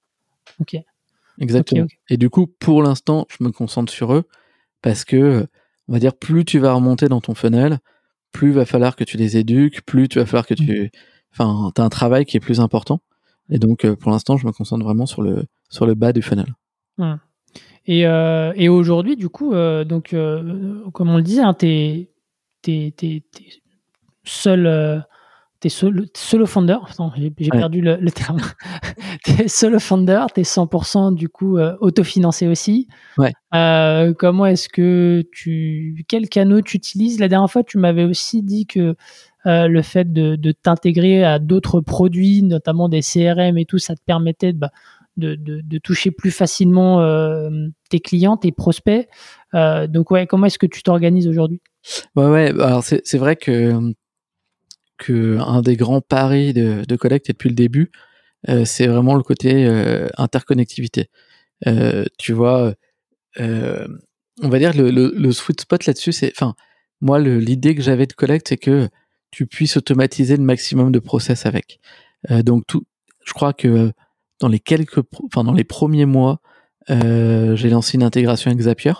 Ok. Exactement. Et du coup, pour l'instant, je me concentre sur eux parce que, on va dire, plus tu vas remonter dans ton funnel, plus va falloir que tu les éduques, plus tu vas falloir que tu, mm. enfin, as un travail qui est plus important. Et donc, euh, pour l'instant, je me concentre vraiment sur le, sur le bas du funnel. Et, euh, et aujourd'hui, du coup, euh, donc, comme on le disait, hein, tu es, seul t'es solo, solo founder, j'ai perdu le, terme. *laughs* t'es solo founder, t'es 100% du coup euh, autofinancé aussi. Ouais. Euh, comment est-ce que tu, quel canot tu utilises? La dernière fois, tu m'avais aussi dit que euh, le fait de, de t'intégrer à d'autres produits, notamment des CRM et tout, ça te permettait de, bah, de, toucher plus facilement euh, tes clients, tes prospects. Euh, donc ouais, comment est-ce que tu t'organises aujourd'hui? Ouais, ouais. Alors c'est vrai que que un des grands paris de, de Collect et depuis le début, euh, c'est vraiment le côté interconnectivité. Tu vois, on va dire le, le, le sweet spot là-dessus, c'est, enfin, moi l'idée que j'avais de Collect, c'est que tu puisses automatiser le maximum de process avec. donc tout, je crois que dans les quelques, enfin dans les premiers mois, j'ai lancé une intégration avec Zapier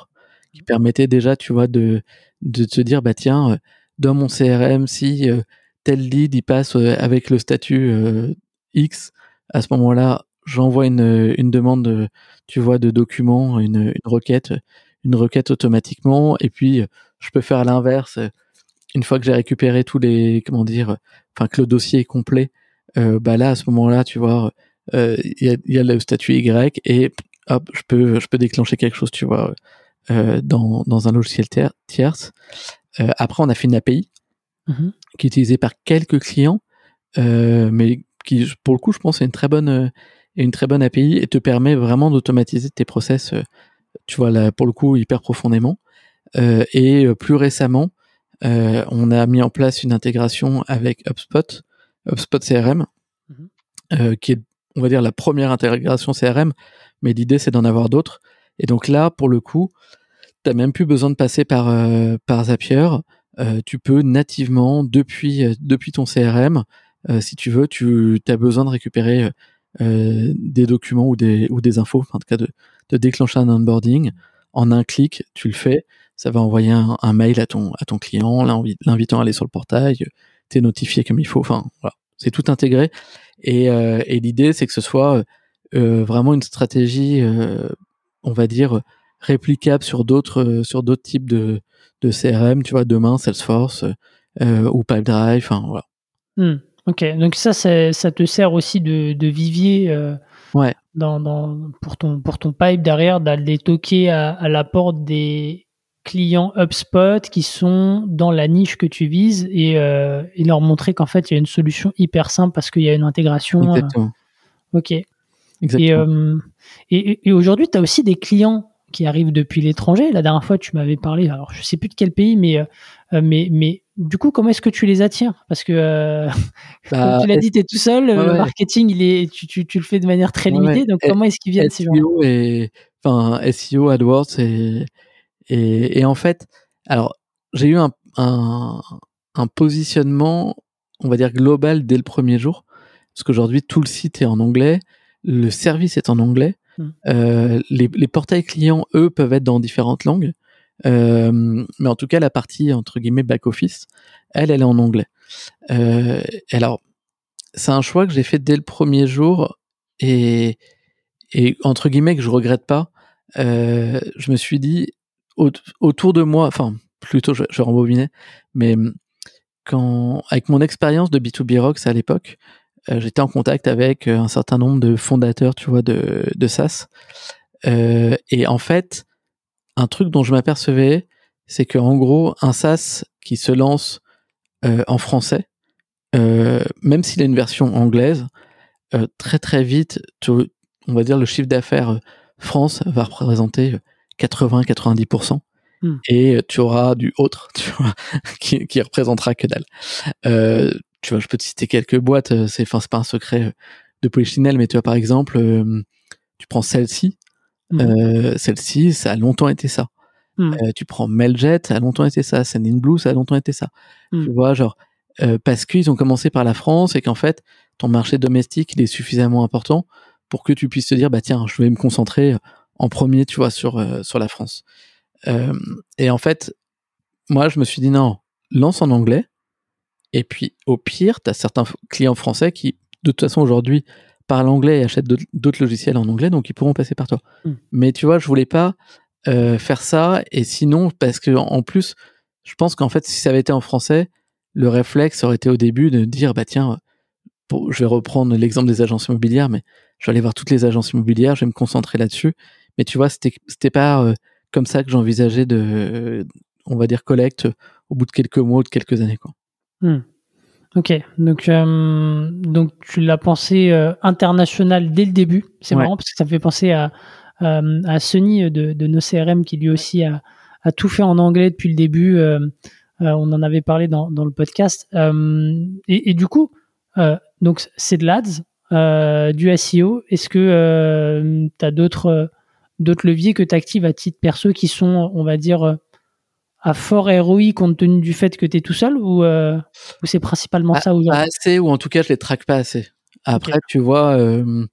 qui permettait déjà, tu vois, de de te dire bah tiens, dans mon CRM, si tel lead il passe euh, avec le statut euh, X, à ce moment-là, j'envoie une, une demande, tu vois, de document, une, une requête, une requête automatiquement, et puis je peux faire l'inverse. Une fois que j'ai récupéré tous les, comment dire, enfin que le dossier est complet, euh, bah là à ce moment-là, tu vois, il y, a, y, a, le statut Y et hop, je peux, je peux déclencher quelque chose, tu vois, euh, dans, dans un logiciel tierce. après, on a fait une API Mmh qui est utilisé par quelques clients, euh, mais qui, pour le coup, je pense, est une très bonne, euh, une très bonne API et te permet vraiment d'automatiser tes process, euh, tu vois, là, pour le coup, hyper profondément. Euh, et euh, plus récemment, on a mis en place une intégration avec HubSpot, HubSpot CRM, mmh qui est, on va dire, la première intégration CRM, mais l'idée, c'est d'en avoir d'autres. Et donc là, pour le coup, t'as même plus besoin de passer par, par Zapier. Euh, tu peux nativement depuis euh, ton CRM, euh, si tu veux, tu as besoin de récupérer des documents ou des infos, en tout cas de, de déclencher un onboarding. En un clic, tu le fais, ça va envoyer un, mail à ton à ton client, l'invitant à aller sur le portail, t'es notifié comme il faut. C'est tout intégré. Et, et l'idée, c'est que ce soit vraiment une stratégie, on va dire, réplicable sur d'autres sur d'autres types de de CRM, tu vois, demain Salesforce euh, ou Pipedrive, enfin voilà. Hmm, ok, donc ça, ça te sert aussi de, de vivier euh, ouais. dans, dans, pour, ton, pour ton pipe derrière, d'aller toquer à, à, la porte des clients HubSpot qui sont dans la niche que tu vises et, euh, et leur montrer qu'en fait, il y a une solution hyper simple parce qu'il y a une intégration. Euh, Exactement. ok. Exactement. Euh, et, et, et aujourd'hui, tu as aussi des clients qui arrivent depuis l'étranger. La dernière fois, tu m'avais parlé, alors je sais plus de quel pays, mais, euh, mais, mais du coup, comment est-ce que tu les attires? Parce que, euh, *laughs* bah, comme tu l'as dit, tu es tout seul, le marketing, il est, tu, tu, tu, le fais de manière très limitée, donc comment est-ce qu'ils viennent ces gens? Et, enfin, SEO, AdWords, et, et, et en fait, alors, j'ai eu un, un, un positionnement, on va dire, global dès le premier jour, parce qu'aujourd'hui, tout le site est en anglais, le service est en anglais, Hmm. Euh, les, les, portails clients, eux, peuvent être dans différentes langues. Euh, mais en tout cas, la partie, entre guillemets, back-office, elle, elle est en anglais. Euh, alors, c'est un choix que j'ai fait dès le premier jour et, et entre guillemets, que je regrette pas. Je me suis dit, autour de moi, enfin, plutôt, je, je rembobinais, mais quand, avec mon expérience de B2B Rocks à l'époque, euh, j'étais en contact avec euh, un certain nombre de fondateurs, tu vois, de, de SaaS. Euh, et en fait, un truc dont je m'apercevais, c'est que en gros, un SaaS qui se lance en français, même s'il a une version anglaise, très très vite, on va dire le chiffre d'affaires France va représenter 80-90%. Hmm. Et tu auras du autre, *laughs* tu vois, qui, qui représentera que dalle. Euh, tu vois, je peux te citer quelques boîtes, euh, c'est enfin c'est pas un secret euh, de Polichinelle, mais tu vois par exemple, euh, tu prends celle-ci, mmh. celle-ci, ça a longtemps été ça. Hmm. Tu prends Mailjet, ça a longtemps été ça. Sendinblue, ça a longtemps été ça. Hmm. Tu vois, genre, parce qu'ils ont commencé par la France et qu'en fait, ton marché domestique, il est suffisamment important pour que tu puisses te dire, bah tiens, je vais me concentrer en premier, tu vois, sur, euh, sur la France. Euh, et en fait, moi, je me suis dit, non, lance en anglais. Et puis, au pire, tu as certains clients français qui, de toute façon, aujourd'hui, parlent anglais et achètent d'autres- logiciels en anglais, donc ils pourront passer par toi. Hmm. Mais tu vois, je voulais pas euh, faire ça. Et sinon, parce que en plus, je pense qu'en fait, si ça avait été en français, le réflexe aurait été au début de dire, bah tiens, pour- je vais reprendre l'exemple des agences immobilières, mais je vais aller voir toutes les agences immobilières, je vais me concentrer là-dessus. Mais tu vois, c'était c'était pas euh, comme ça que j'envisageais de, on va dire, collecte au bout de quelques mois, ou de quelques années, quoi. Hmm. Ok, donc, euh, donc tu l'as pensé euh, international dès le début. C'est Ouais. marrant parce que ça me fait penser à, à Sony de, de nos CRM qui lui aussi a, a tout fait en anglais depuis le début. on en avait parlé dans, dans le podcast. Et, et du coup, donc c'est de l'ADS, du SEO. Est-ce que tu as d'autres d'autres leviers que tu actives à titre perso qui sont, on va dire, euh, à fort ROI compte tenu du fait que tu es tout seul ou, euh, ou c'est principalement ça aujourd'hui? Pas assez, ou en tout cas, je les traque pas assez. Après, tu vois, euh,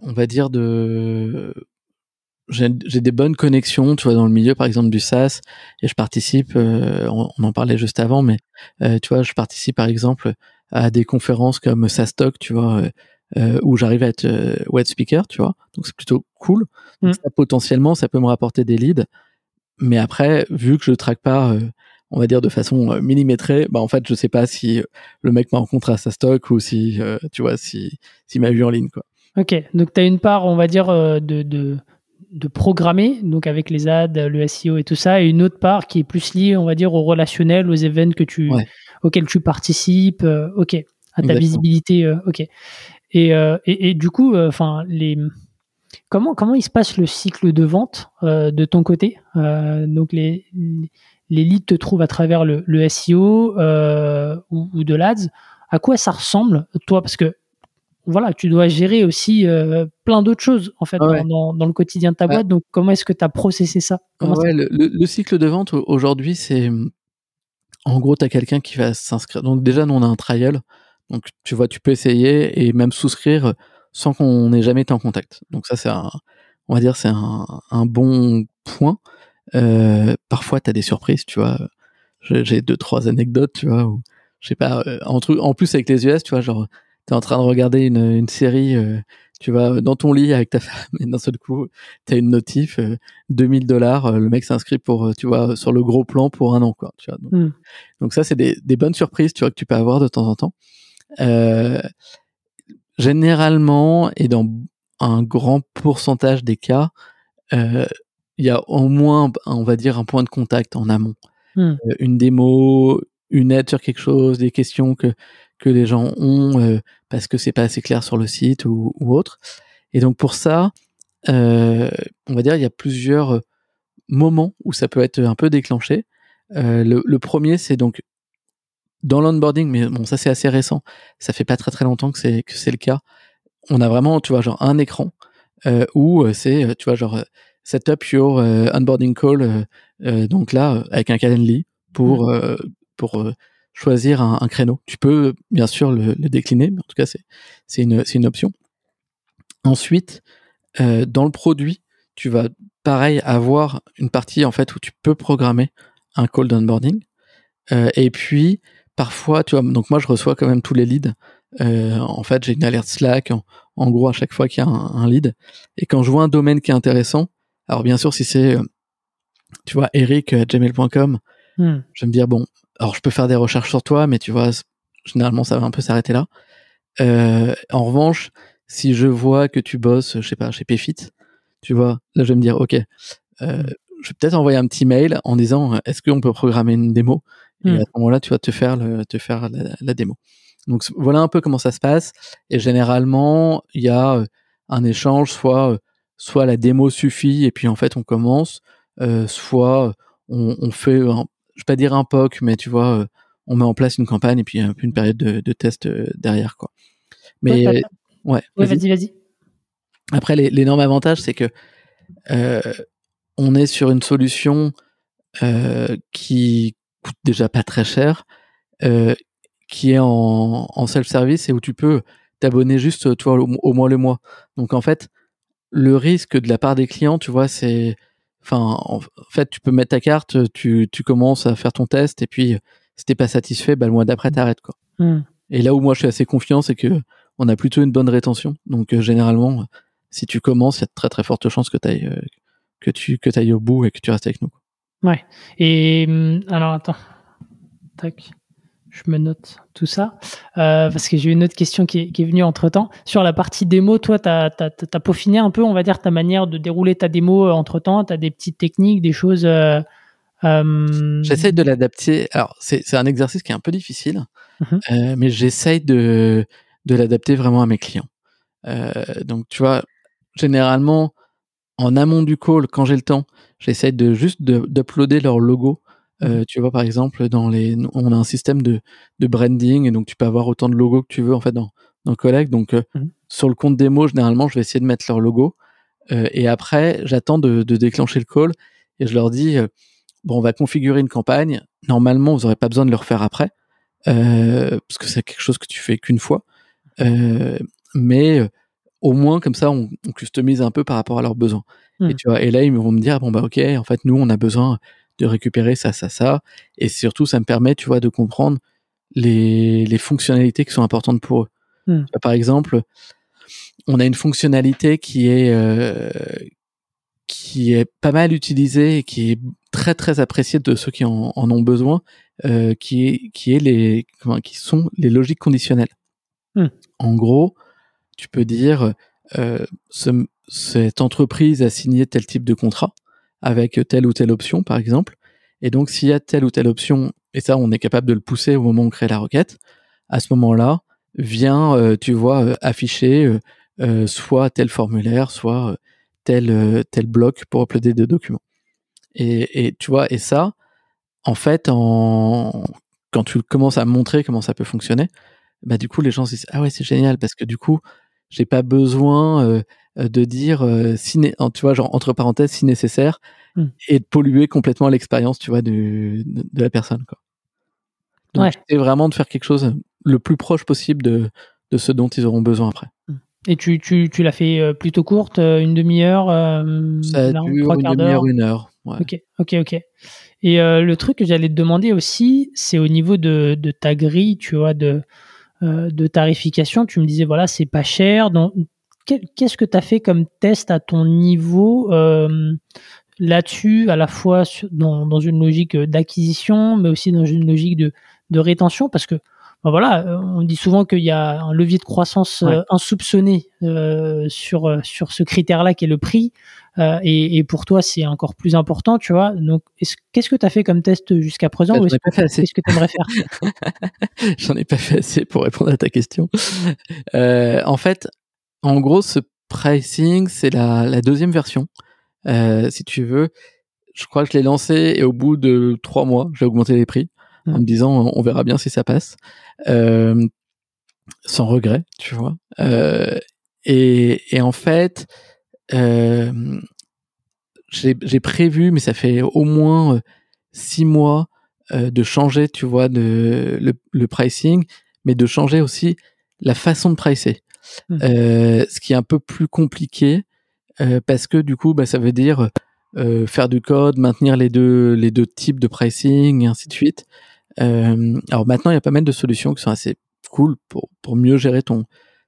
on va dire de. J'ai des bonnes connexions, tu vois, dans le milieu, par exemple, du SaaS, et je participe, euh, on, on en parlait juste avant, mais tu vois, je participe, par exemple, à des conférences comme SaaS Talk, tu vois, euh, où j'arrive à être euh, web speaker, tu vois, donc c'est plutôt cool. Donc Mm. ça, potentiellement, ça peut me rapporter des leads, mais après, vu que je traque pas, euh, on va dire de façon millimétrée, bah en fait, je sais pas si le mec m'a rencontré à SaaS Talk ou si, tu vois, si s'il m'a vu en ligne, quoi. Ok, donc tu as une part, on va dire, de, de, de programmer, donc avec les ads, le SEO et tout ça, et une autre part qui est plus liée, on va dire, au relationnel, aux événements que tu, Ouais. auxquels tu participes, ok, à ta Exactement. visibilité, euh, ok. Et, euh, et, et du coup, enfin, les comment comment il se passe le cycle de vente euh, de ton côté? Euh, Donc les les leads te trouvent à travers le, le SEO euh, ou, ou de l'ADS. À quoi ça ressemble, toi? Parce que voilà, tu dois gérer aussi euh, plein d'autres choses en fait ouais. dans, dans, dans le quotidien de ta Ouais. boîte. Donc comment est-ce que tu as processé ça? Ouais, le, le- le cycle de vente au- aujourd'hui, c'est en gros, tu as quelqu'un qui va s'inscrire. Donc déjà, nous, on a un trial. Donc tu vois, tu peux essayer et même souscrire sans qu'on ait jamais été en contact. Donc ça, c'est un, on va dire, c'est un, un bon point. Euh, parfois, tu as des surprises, tu vois. J'ai deux, trois anecdotes, tu vois, où, je sais pas, euh, en, plus avec les US, tu vois, genre, t'es en train de regarder une, une série, euh, tu vas dans ton lit avec ta femme, et d'un seul coup, t'as une notif, euh, 2000 dollars, le mec s'inscrit pour, tu vois, sur le gros plan pour un an, quoi, tu vois. Donc, Hmm. donc ça, c'est des, des bonnes surprises, tu vois, que tu peux avoir de temps en temps. Euh, généralement, et dans un grand pourcentage des cas, euh, il y a au moins, on va dire, un point de contact en amont. Hmm. Euh, une démo, une aide sur quelque chose, des questions que, que les gens ont euh, parce que c'est pas assez clair sur le site ou, ou autre. Et donc pour ça, euh, on va dire, il y a plusieurs moments où ça peut être un peu déclenché. Euh, le, le premier, c'est donc dans l'onboarding, mais bon, ça c'est assez récent. Ça fait pas très très longtemps que c'est que c'est le cas. On a vraiment, tu vois, genre un écran euh, où euh, c'est, euh, tu vois, genre set up your euh, onboarding call. euh, donc là, avec un Calendly pour euh, pour choisir un, un créneau. Tu peux bien sûr le, le décliner, mais en tout cas c'est c'est une c'est une option. Ensuite, dans le produit, tu vas pareil avoir une partie en fait où tu peux programmer un call d'onboarding. Et puis parfois, tu vois, donc moi je reçois quand même tous les leads. Euh, en fait, j'ai une alerte Slack en, en gros à chaque fois qu'il y a un, un lead. Et quand je vois un domaine qui est intéressant, alors bien sûr si c'est, euh, tu vois, Eric à gmail.com, Hmm. je vais me dire bon, alors je peux faire des recherches sur toi, mais tu vois, généralement ça va un peu s'arrêter là. Euh, en revanche, si je vois que tu bosses, je sais pas, chez Payfit, tu vois, là je vais me dire ok, euh, je vais peut-être envoyer un petit mail en disant euh, est-ce qu'on peut programmer une démo? Et Mm. à ce moment-là tu vas te faire le, te faire la, la démo. Donc voilà un peu comment ça se passe et généralement il y a euh, un échange soit euh, soit la démo suffit et puis en fait on commence euh, soit on, on fait un- je vais pas dire un POC mais tu vois on met en place une campagne et puis une période de, de test derrière quoi. Mais Ouais, ouais, vas-y. vas-y. Après, l'énorme avantage, c'est que euh, on est sur une solution euh, qui coûte déjà pas très cher, euh, qui est en, en self-service et où tu peux t'abonner juste toi au, au mois le mois. Donc en fait, le risque de la part des clients, tu vois, c'est, enfin, en fait, tu peux mettre ta carte, tu, tu commences à faire ton test et puis si t'es pas satisfait, bah, le mois d'après t'arrêtes quoi. Hmm. Et là où moi je suis assez confiant, c'est que on a plutôt une bonne rétention. Donc euh, généralement, si tu commences, il y a de très très fortes chances que tu ailles, que tu que ailles au bout et que tu restes avec nous. Ouais. Et hum, alors attends, tac, je me note tout ça euh, parce que j'ai une autre question qui est, qui est venue entre temps sur la partie démo. Toi, tu as, peaufiné un peu, on va dire, ta manière de dérouler ta démo entre temps. Tu as des petites techniques, des choses. Euh, euh... J'essaie de l'adapter. Alors, c'est un exercice qui est un peu difficile, Mhm. euh, mais j'essaye de, de l'adapter vraiment à mes clients. Euh, donc, tu vois, généralement, en amont du call, quand j'ai le temps, j'essaye de juste d'uploader leur logo. Euh, Mhm. tu vois, par exemple, dans les, on a un système de, de branding, et donc tu peux avoir autant de logos que tu veux en fait dans, dans Collect. Donc, euh, Mhm. sur le compte démo, généralement, je vais essayer de mettre leur logo. Euh, et après, j'attends de, de déclencher le call et je leur dis euh, bon, on va configurer une campagne. Normalement, vous n'aurez pas besoin de le refaire après euh, parce que c'est quelque chose que tu fais qu'une fois. Euh, mais euh, au moins comme ça, on, on, customise un peu par rapport à leurs besoins. Et tu vois, et là ils vont me dire bon bah ok, en fait nous on a besoin de récupérer ça, ça, ça, et surtout ça me permet, tu vois, de comprendre les, les fonctionnalités qui sont importantes pour eux. Mm. Par exemple, on a une fonctionnalité qui est euh, qui est pas mal utilisée et qui est très très appréciée de ceux qui en, en ont besoin, euh, qui est qui est les qui sont les logiques conditionnelles. Mm. En gros, tu peux dire euh, ce, cette entreprise a signé tel type de contrat avec telle ou telle option, par exemple. Et donc, s'il y a telle ou telle option, et ça, on est capable de le pousser au moment où on crée la requête, à ce moment-là, vient, euh, tu vois, euh, afficher soit tel formulaire, soit tel, tel bloc pour uploader des documents. Et, et tu vois, et ça, en fait, en, quand tu commences à montrer comment ça peut fonctionner, bah du coup, les gens se disent ah ouais, c'est génial parce que du coup, j'ai pas besoin euh, de dire euh, si tu vois genre entre parenthèses si nécessaire mm. et de polluer complètement l'expérience tu vois de, de, de, la personne quoi donc ouais. c'est vraiment de faire quelque chose le plus proche possible de, de ce dont ils auront besoin après et tu, tu, tu l'as fait plutôt courte une demi-heure euh, ça là, dure une demi-heure une heure ouais. ok ok ok et euh, le truc que j'allais te demander aussi c'est au niveau de, de ta grille tu vois de euh, de tarification. Tu me disais voilà c'est pas cher. Donc qu'est-ce que tu as fait comme test à ton niveau euh, là-dessus, à la fois dans, une logique d'acquisition, mais aussi dans une logique de, de rétention? Parce que ben voilà, on dit souvent qu'il y a un levier de croissance ouais. euh, insoupçonné euh, sur, sur ce critère-là qui est le prix. Euh, et, et, pour toi, c'est encore plus important, tu vois. Donc, qu'est-ce que tu as fait comme test jusqu'à présent bah, ou est-ce que tu que aimerais faire? *laughs* J'en ai pas fait assez pour répondre à ta question. *laughs* Euh, en fait, en gros, ce pricing, c'est la, la, deuxième version. Euh, si tu veux, je crois que je l'ai lancé et au bout de trois mois, j'ai augmenté les prix. En me disant on verra bien si ça passe. Euh, sans regret, tu vois. Euh, et, et, en fait, euh, j'ai prévu, mais ça fait au moins six mois de changer, tu vois, de, le, le pricing, mais de changer aussi la façon de pricer. Mmh. Ce qui est un peu plus compliqué parce que du coup, bah, ça veut dire euh, faire du code, maintenir les deux les deux types de pricing et ainsi de suite. Euh, alors maintenant, il y a pas mal de solutions qui sont assez cool pour pour mieux gérer ton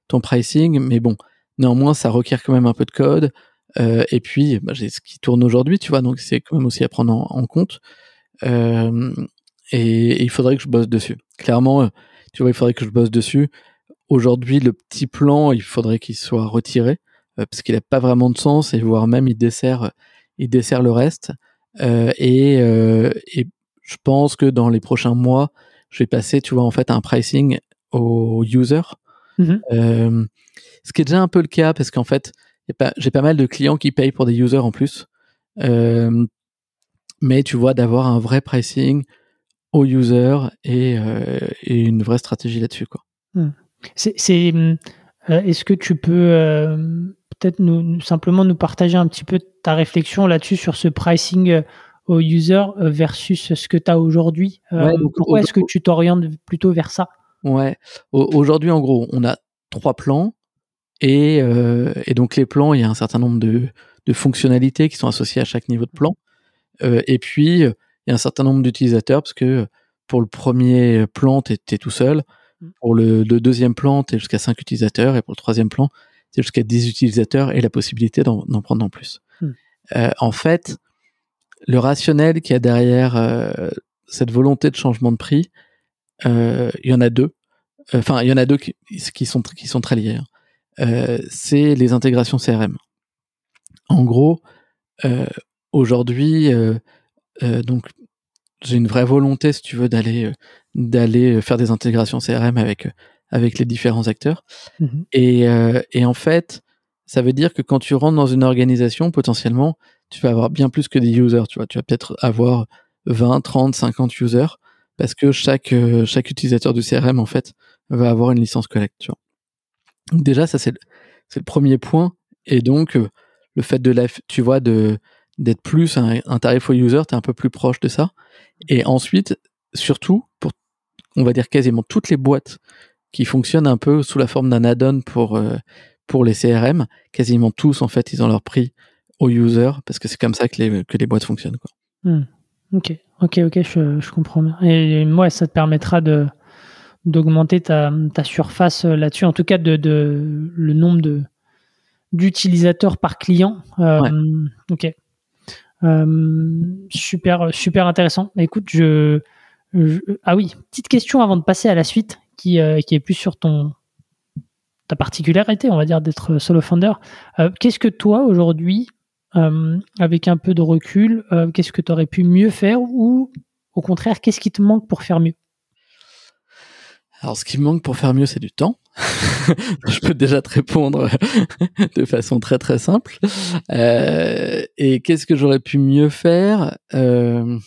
ton pricing, mais bon, néanmoins, ça requiert quand même un peu de code. Euh, et puis, bah, j'ai ce qui tourne aujourd'hui, tu vois, donc c'est quand même aussi à prendre en, compte. Euh, et, il faudrait que je bosse dessus. Clairement, tu vois, il faudrait que je bosse dessus. Aujourd'hui, le petit plan, il faudrait qu'il soit retiré euh, parce qu'il n'a pas vraiment de sens et voire même il dessert, il dessert le reste. Euh, et, euh, et, je pense que dans les prochains mois, je vais passer, tu vois, en fait, un pricing aux users. Mmh euh, ce qui est déjà un peu le cas parce qu'en fait, j'ai pas mal de clients qui payent pour des users en plus. Euh, mais tu vois, d'avoir un vrai pricing aux users et, euh, et une vraie stratégie là-dessus, quoi. Mmh. C'est, euh, est-ce que tu peux peut-être nous, simplement nous partager un petit peu ta réflexion là-dessus sur ce pricing au user versus ce que tu as aujourd'hui Pourquoi est-ce que tu t'orientes plutôt vers ça? Ouais. Aujourd'hui, en gros, on a trois plans. Et, et, donc les plans, il y a un certain nombre de, de, fonctionnalités qui sont associées à chaque niveau de plan. et puis, il y a un certain nombre d'utilisateurs parce que pour le premier plan, tu es, tout seul. Mmh. Pour le, deuxième plan, tu es jusqu'à 5 utilisateurs. Et pour le troisième plan, tu es jusqu'à 10 utilisateurs et la possibilité d'en prendre en plus. Euh, en fait, le rationnel qu'il y a derrière euh, cette volonté de changement de prix, euh, il y en a deux. Enfin, il y en a deux qui, qui, sont, qui sont très liés. Hein. c'est les intégrations CRM. En gros, aujourd'hui, donc j'ai une vraie volonté, si tu veux, d'aller euh, d'aller euh, faire des intégrations CRM avec euh, avec les différents acteurs. Mmh et, et en fait, ça veut dire que quand tu rentres dans une organisation, potentiellement, tu vas avoir bien plus que des users. Tu vois, tu vas peut-être avoir 20, 30, 50 users parce que chaque chaque utilisateur du CRM en fait va avoir une licence collecte. Tu vois. Déjà, ça c'est le, le premier point. Et donc le fait de la, tu vois, d'être plus un, un, tarif au user, tu es un peu plus proche de ça. Et ensuite, surtout, pour, on va dire quasiment toutes les boîtes qui fonctionnent un peu sous la forme d'un add-on pour, euh, pour les CRM, quasiment tous, en fait, ils ont leur prix au user, parce que c'est comme ça que les, que les boîtes fonctionnent. Quoi. Hmm. Ok, ok, ok, je, je, comprends bien. Et moi, ça te permettra de d'augmenter ta, ta surface là-dessus, en tout cas de, de le nombre de d'utilisateurs par client. Euh, Ok. Euh, super, super intéressant. Écoute, je, ah oui, petite question avant de passer à la suite, qui, euh, qui est plus sur ton ta particularité, on va dire, d'être solo founder. Euh, qu'est-ce que toi aujourd'hui, avec un peu de recul, qu'est-ce que tu aurais pu mieux faire ou au contraire, qu'est-ce qui te manque pour faire mieux? Alors, ce qui me manque pour faire mieux, c'est du temps. *laughs* je peux déjà te répondre de façon très très simple. Euh, et qu'est-ce que j'aurais pu mieux faire? Euh,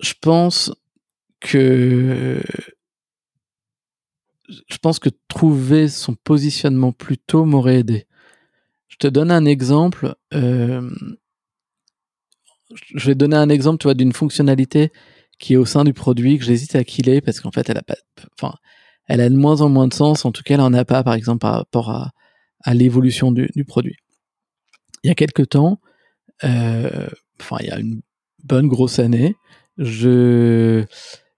Je pense que je pense que trouver son positionnement plus tôt m'aurait aidé. Je te donne un exemple. Euh, je vais donner un exemple, tu vois, d'une fonctionnalité qui est au sein du produit que j'hésite à killer parce qu'en fait elle a pas enfin elle a de moins en moins de sens en tout cas elle en a pas par exemple par rapport à, l'évolution du, du, produit il y a quelques temps euh, enfin il y a une bonne grosse année je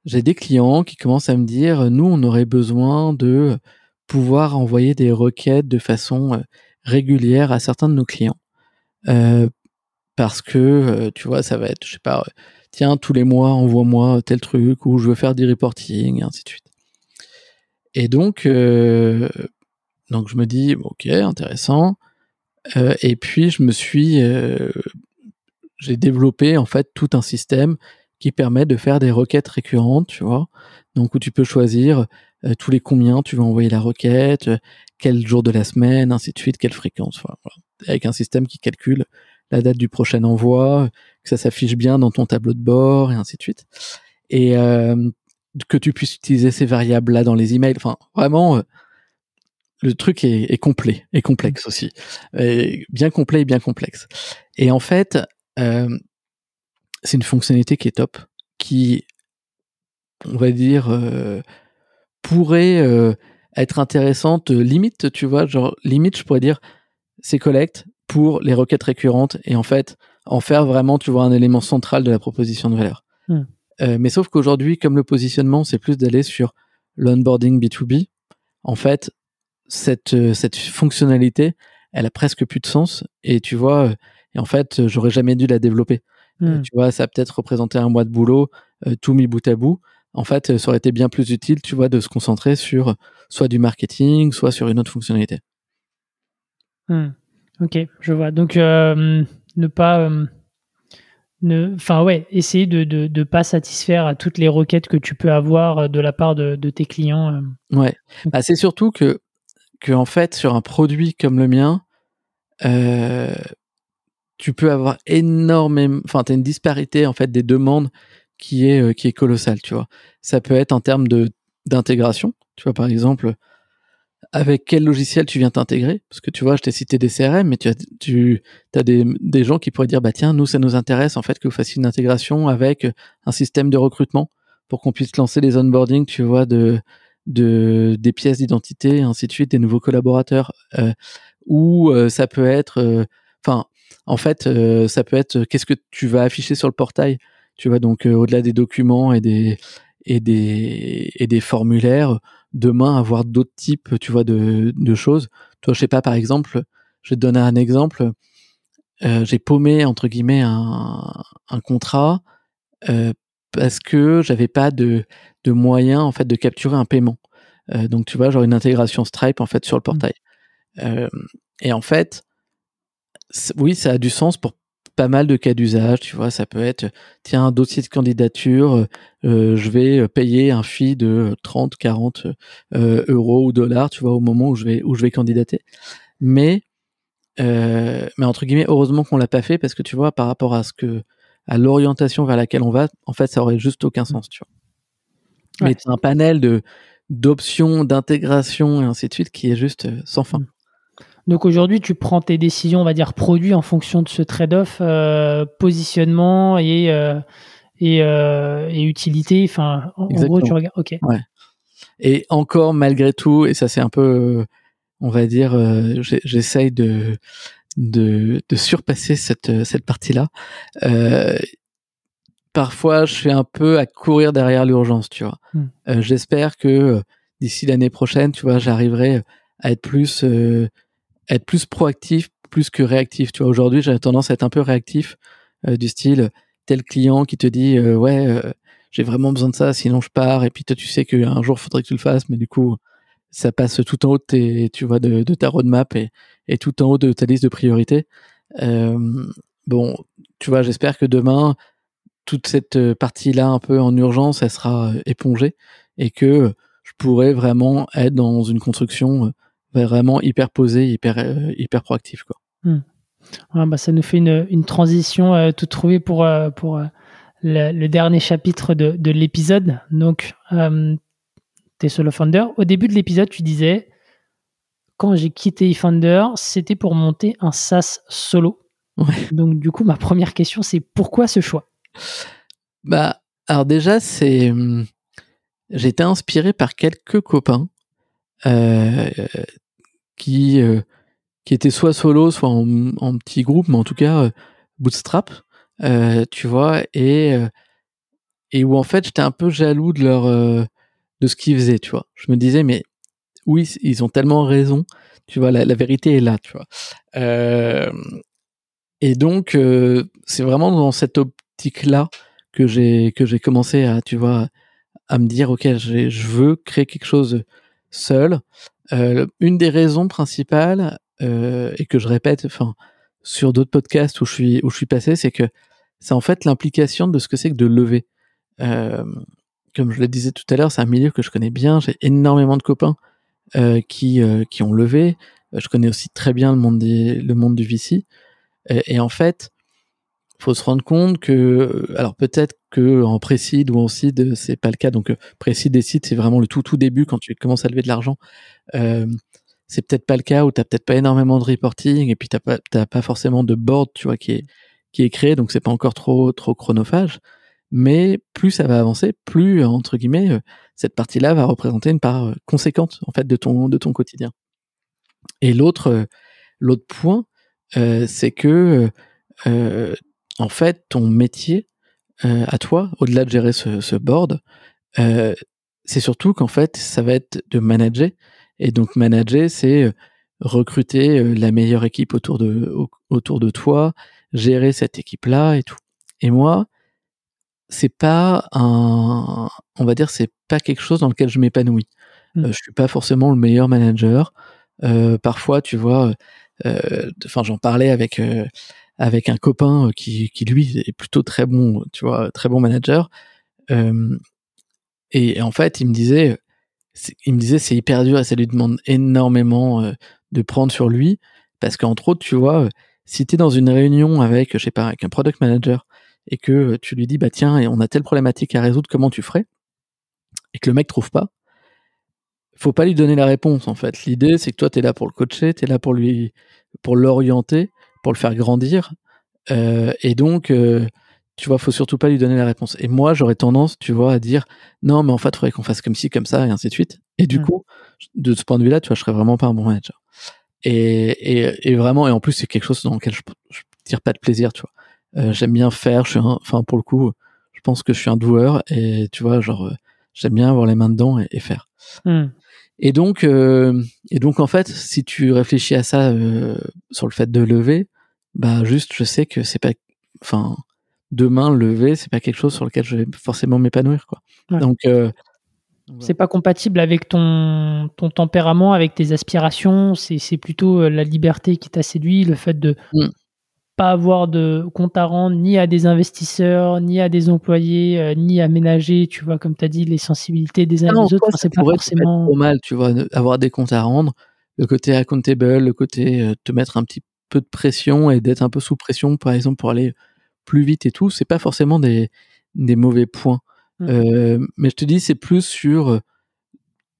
j'ai des clients qui commencent à me dire nous on aurait besoin de pouvoir envoyer des requêtes de façon euh, régulière à certains de nos clients euh, parce que euh, tu vois ça va être je sais pas tiens, tous les mois, envoie-moi tel truc, ou je veux faire des reporting, et ainsi de suite. Et donc, euh, donc je me dis, ok, intéressant. Euh, et puis, je me suis, euh, j'ai développé en fait tout un système qui permet de faire des requêtes récurrentes, tu vois. Donc, où tu peux choisir tous les combien tu veux envoyer la requête, quel jour de la semaine, ainsi de suite, quelle fréquence, voilà. avec un système qui calcule la date du prochain envoi, que ça s'affiche bien dans ton tableau de bord et ainsi de suite. Et euh, que tu puisses utiliser ces variables là dans les emails. Enfin, vraiment, euh, le truc est, complet et complexe aussi, bien complet et bien complexe. Et en fait, euh, c'est une fonctionnalité qui est top, qui, on va dire, pourrait être intéressante. Limite, tu vois, genre limite, je pourrais dire, c'est collecte, pour les requêtes récurrentes et en fait en faire vraiment, tu vois, un élément central de la proposition de valeur. Hmm. Euh, mais sauf qu'aujourd'hui, comme le positionnement, c'est plus d'aller sur l'onboarding B2B, en fait, cette, euh, cette fonctionnalité, elle a presque plus de sens et tu vois, euh, et en fait, j'aurais jamais dû la développer. Hmm. tu vois, ça a peut-être représenté un mois de boulot, tout mis bout à bout. En fait, ça aurait été bien plus utile, tu vois, de se concentrer sur soit du marketing, soit sur une autre fonctionnalité. Hmm. Ok, je vois. Donc, euh, ne pas. Euh, ne, enfin, ouais, essayer de ne de, pas satisfaire à toutes les requêtes que tu peux avoir euh, de la part de, tes clients. Ouais. Bah, c'est surtout que, que, en fait, sur un produit comme le mien, tu peux avoir énormément. Enfin, tu as une disparité, en fait, des demandes qui est, qui est colossale, tu vois. Ça peut être en termes de d'intégration. Tu vois, par exemple, avec quel logiciel tu viens t'intégrer? Parce que tu vois, je t'ai cité des CRM, mais tu as, tu as des, des gens qui pourraient dire, bah tiens, nous, ça nous intéresse en fait que vous fassiez une intégration avec un système de recrutement pour qu'on puisse lancer les onboarding, tu vois, de, de des pièces d'identité, ainsi de suite, des nouveaux collaborateurs. Euh, ou euh, ça peut être, euh, en fait, euh, ça peut être qu'est-ce que tu vas afficher sur le portail? Tu vois, donc au-delà des documents et des et des et des formulaires demain avoir d'autres types, tu vois, de, de choses. Toi, je sais pas, par exemple, je vais te donner un exemple. Euh, j'ai paumé entre guillemets un, un contrat euh, parce que j'avais pas de, de moyen en fait de capturer un paiement. Euh, donc tu vois, genre une intégration Stripe en fait sur le mmh. portail. Euh, et en fait, oui, ça a du sens pour pas mal de cas d'usage, tu vois, ça peut être tiens un dossier de candidature, euh, je vais payer un fee de 30, 40 euh, euros ou dollars, tu vois, au moment où je vais où je vais candidater. Mais euh, mais entre guillemets, heureusement qu'on l'a pas fait parce que tu vois, par rapport à ce que à l'orientation vers laquelle on va, en fait, ça aurait juste aucun sens, tu vois. Mais c'est un panel de d'options, d'intégration et ainsi de suite qui est juste sans fin. Donc aujourd'hui, tu prends tes décisions, on va dire, produits en fonction de ce trade-off, euh, positionnement et, euh, et, euh, et, utilité. Enfin, en, gros, tu regardes. Ok. Ouais. Et encore, malgré tout, et ça c'est un peu, on va dire, j'essaye de, de, de, surpasser cette, cette partie-là. parfois, je suis un peu à courir derrière l'urgence, tu vois. Hmm. J'espère que d'ici l'année prochaine, tu vois, j'arriverai à être plus être plus proactif plus que réactif. Tu vois, aujourd'hui, j'ai tendance à être un peu réactif, euh, du style tel client qui te dit euh, ouais, euh, j'ai vraiment besoin de ça, sinon je pars. Et puis toi, tu sais qu'un jour, faudrait que tu le fasses, mais du coup, ça passe tout en haut de tes, tu vois, de, ta roadmap et, et, tout en haut de ta liste de priorités. bon, tu vois, j'espère que demain, toute cette partie-là, un peu en urgence, elle sera épongée et que je pourrais vraiment être dans une construction vraiment hyper posé, hyper, euh, hyper proactif. Quoi. Hmm. bah, ça nous fait une, une transition euh, toute trouvée pour, euh, pour le, dernier chapitre de, de l'épisode. Donc, t'es solo founder. Au début de l'épisode, tu disais quand j'ai quitté eFounder, c'était pour monter un SaaS solo. Donc, du coup, ma première question, c'est pourquoi ce choix? Bah, alors déjà, c'est. J'ai été inspiré par quelques copains euh, qui euh, qui était soit solo, soit en, petit groupe, mais en tout cas euh, bootstrap, tu vois, et et où en fait j'étais un peu jaloux de leur de ce qu'ils faisaient, tu vois. Je me disais mais oui, ils ont tellement raison, tu vois, la, la vérité est là, tu vois. Euh, et donc c'est vraiment dans cette optique là que j'ai que j'ai commencé à, tu vois, à me dire ok, je veux créer quelque chose seul. Euh, une des raisons principales euh, et que je répète, enfin sur d'autres podcasts où je suis où je suis passé, c'est que c'est en fait l'implication de ce que c'est que de lever. Euh, comme je le disais tout à l'heure, c'est un milieu que je connais bien. J'ai énormément de copains euh, qui euh, qui ont levé. Je connais aussi très bien le monde des, le monde du VC. Et en fait, faut se rendre compte que, euh, alors peut-être que en précide ou en seed, c'est pas le cas. Donc euh, précide et seed, c'est vraiment le tout tout début quand tu commences à lever de l'argent. Euh, c'est peut-être pas le cas où t'as peut-être pas énormément de reporting et puis t'as pas t'as pas forcément de board, tu vois, qui est qui est créé, donc c'est pas encore trop trop chronophage. Mais plus ça va avancer, plus entre guillemets euh, cette partie-là va représenter une part conséquente en fait de ton de ton quotidien. Et l'autre l'autre point, euh, c'est que euh, en fait, ton métier euh, à toi, au-delà de gérer ce, ce board, euh, c'est surtout qu'en fait, ça va être de manager. Et donc, manager, c'est euh, recruter euh, la meilleure équipe autour de, autour de toi, gérer cette équipe-là et tout. Et moi, c'est pas un, on va dire, c'est pas quelque chose dans lequel je m'épanouis. Mmh. Euh, je suis pas forcément le meilleur manager. Euh, parfois, tu vois, enfin, j'en parlais avec avec un copain euh, qui, qui lui est plutôt très bon, tu vois, très bon manager. Et, en fait, il me disait, il me disait c'est hyper dur et ça lui demande énormément euh, de prendre sur lui parce qu'entre autres, tu vois, euh, si tu es dans une réunion avec, je sais pas, avec un product manager et que tu lui dis bah tiens, on a telle problématique à résoudre, comment tu ferais? Et que le mec trouve pas, faut pas lui donner la réponse en fait. L'idée c'est que toi tu es là pour le coacher, tu es là pour lui pour l'orienter, pour le faire grandir euh, et donc euh, tu vois, faut surtout pas lui donner la réponse. Et moi, j'aurais tendance, tu vois, à dire non, mais en fait, il faudrait qu'on fasse comme ci, comme ça, et ainsi de suite. Et du mmh. coup, de ce point de vue-là, tu vois, je serais vraiment pas un bon manager. Et, et, et vraiment, et en plus, c'est quelque chose dans lequel je, je tire pas de plaisir, tu vois. Euh, j'aime bien faire, je suis enfin, pour le coup, je pense que je suis un doueur, et tu vois, genre, j'aime bien avoir les mains dedans et, faire. Mmh. Et donc, euh, et donc, en fait, si tu réfléchis à ça euh, sur le fait de lever, bah, juste, je sais que c'est pas, enfin, demain lever, c'est pas quelque chose sur lequel je vais forcément m'épanouir, quoi. Donc, euh, c'est pas compatible avec ton, ton tempérament, avec tes aspirations. C'est plutôt la liberté qui t'a séduit, le fait de mmh. Pas avoir de compte à rendre ni à des investisseurs, ni à des employés, euh, ni à ménager, tu vois, comme tu as dit, les sensibilités des uns et des autres. c'est pas forcément trop mal, tu vois, avoir des comptes à rendre. Le côté accountable, le côté te mettre un petit peu de pression et d'être un peu sous pression, par exemple, pour aller plus vite et tout, c'est pas forcément des, des mauvais points. Mmh. Euh, mais je te dis, c'est plus sur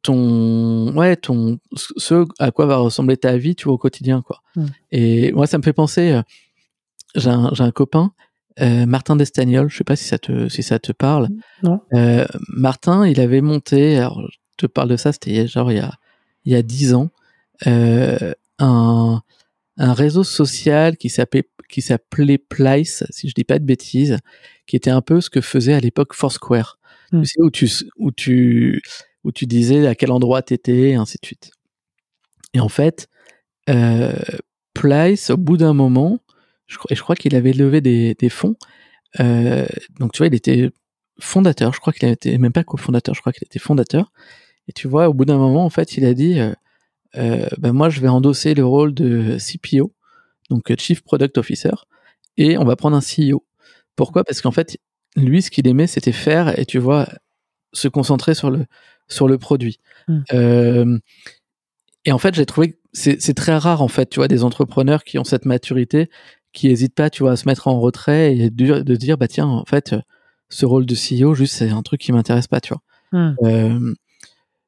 ton, ouais, ton, ce à quoi va ressembler ta vie, tu vois, au quotidien, quoi. Mmh. Et moi, ça me fait penser, euh, j'ai un, un, copain, euh, Martin Destagnol, je sais pas si ça te, si ça te parle. Non. Euh, Martin, il avait monté, alors je te parle de ça, c'était genre il y a, il y a dix ans, euh, un, un réseau social qui s'appelait qui s'appelait Plice, si je dis pas de bêtises, qui était un peu ce que faisait à l'époque Foursquare. Tu hmm. sais où tu où tu où tu disais à quel endroit t'étais et ainsi de suite. Et en fait, Plice, au bout d'un moment, je, et je crois qu'il avait levé des, des fonds. Euh, donc tu vois, il était fondateur. Je crois qu'il était même pas cofondateur. Je crois qu'il était fondateur. Et tu vois, au bout d'un moment, en fait, il a dit, euh, ben moi, je vais endosser le rôle de CPO donc euh, Chief Product Officer, et on va prendre un CEO. Pourquoi? Parce qu'en fait, lui, ce qu'il aimait, c'était faire et tu vois, se concentrer sur le, sur le produit. Euh, et en fait, j'ai trouvé que c'est très rare, en fait, tu vois, des entrepreneurs qui ont cette maturité, qui hésitent pas, tu vois, à se mettre en retrait et de, de dire, bah tiens, en fait, ce rôle de CEO, juste, c'est un truc qui m'intéresse pas, tu vois. Hmm. Euh,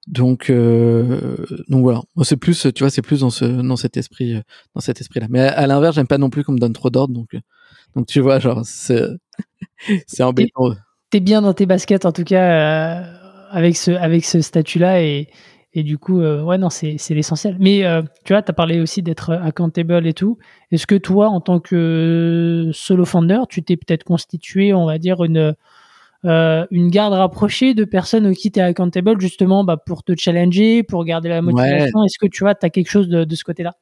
donc, euh, donc voilà. C'est plus, tu vois, c'est plus dans ce, dans cet esprit, euh, dans cet esprit-là. Mais à, l'inverse, j'aime pas non plus qu'on me donne trop d'ordre. Donc, donc tu vois, genre, c'est, *laughs* c'est embêtant. T'es bien dans tes baskets, en tout cas, avec ce, avec ce statut-là et, et du coup, ouais, non, c'est, l'essentiel. Mais tu vois, tu as parlé aussi d'être accountable et tout. Est-ce que toi, en tant que solo founder, tu t'es peut-être constitué, on va dire, une, euh, une garde rapprochée de personnes qui tu es accountable justement bah, pour te challenger, pour garder la motivation Est-ce que tu vois, tu as quelque chose de, de ce côté-là?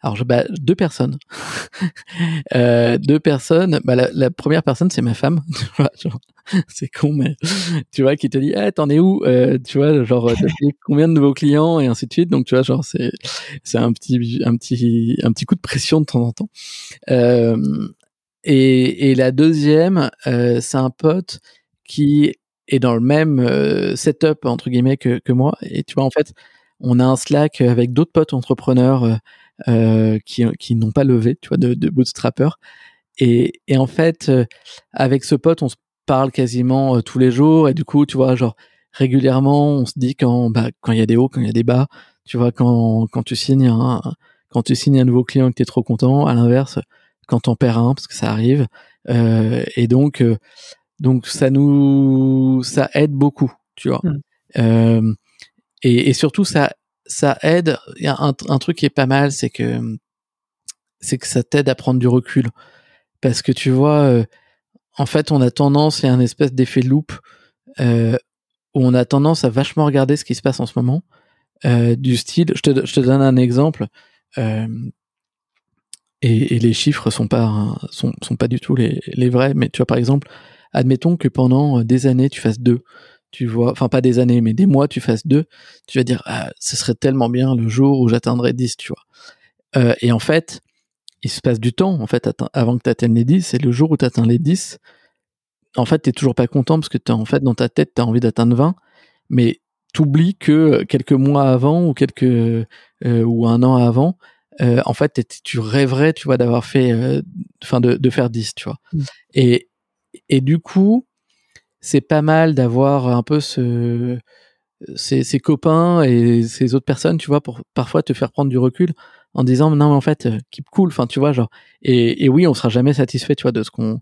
Alors, je, bah, deux personnes. *laughs* euh, deux personnes. Bah, la, la première personne, c'est ma femme. *laughs* c'est con, mais tu vois, qui te dit, eh, t'en es où euh, Tu vois, genre, *laughs* combien de nouveaux clients et ainsi de suite. Donc, tu vois, genre, c'est c'est un petit un petit un petit coup de pression de temps en temps. Euh, et, et la deuxième, euh, c'est un pote qui est dans le même euh, setup entre guillemets que, que moi. Et tu vois, en fait, on a un Slack avec d'autres potes entrepreneurs euh, euh qui, qui n'ont pas levé, tu vois, de, de bootstrappers. Et, et en fait, euh, avec ce pote, on se parle quasiment tous les jours. Et du coup, tu vois, genre régulièrement, on se dit quand bah, quand il y a des hauts, quand il y a des bas. Tu vois, quand quand tu signes un quand tu signes un nouveau client et que tu es trop content. À l'inverse, quand t'en perds un, parce que ça arrive. Euh, et donc, donc ça nous ça aide beaucoup, tu vois. Mmh. Euh, et, et, surtout ça ça aide. Il y a un, un, truc qui est pas mal, c'est que c'est que ça t'aide à prendre du recul, parce que tu vois, euh, en fait, on a tendance, il y a un espèce d'effet loop euh, où on a tendance à vachement regarder ce qui se passe en ce moment, euh, du style. Je te, je te donne un exemple. Et, et, les chiffres sont pas sont, sont pas du tout les, les vrais, mais tu vois par exemple admettons que pendant euh, des années tu fasses deux, tu vois, enfin pas des années, mais des mois tu fasses deux, tu vas dire ah, ce serait tellement bien le jour où j'atteindrai 10, tu vois. Euh, et en fait, il se passe du temps en fait avant que tu atteignes les 10 et le jour où tu atteins les 10, en fait, tu toujours pas content parce que en fait dans ta tête, tu as envie d'atteindre 20, mais t'oublies que quelques mois avant ou quelques euh, ou un an avant, euh, en fait, tu rêverais, tu vois, d'avoir fait, enfin, de, de, faire 10, tu vois. Mmh. Et, et du coup, c'est pas mal d'avoir un peu ce, ses, ses, copains et ses autres personnes, tu vois, pour parfois te faire prendre du recul en disant non mais en fait keep cool, enfin tu vois genre et, et oui on sera jamais satisfait, tu vois, de ce qu'on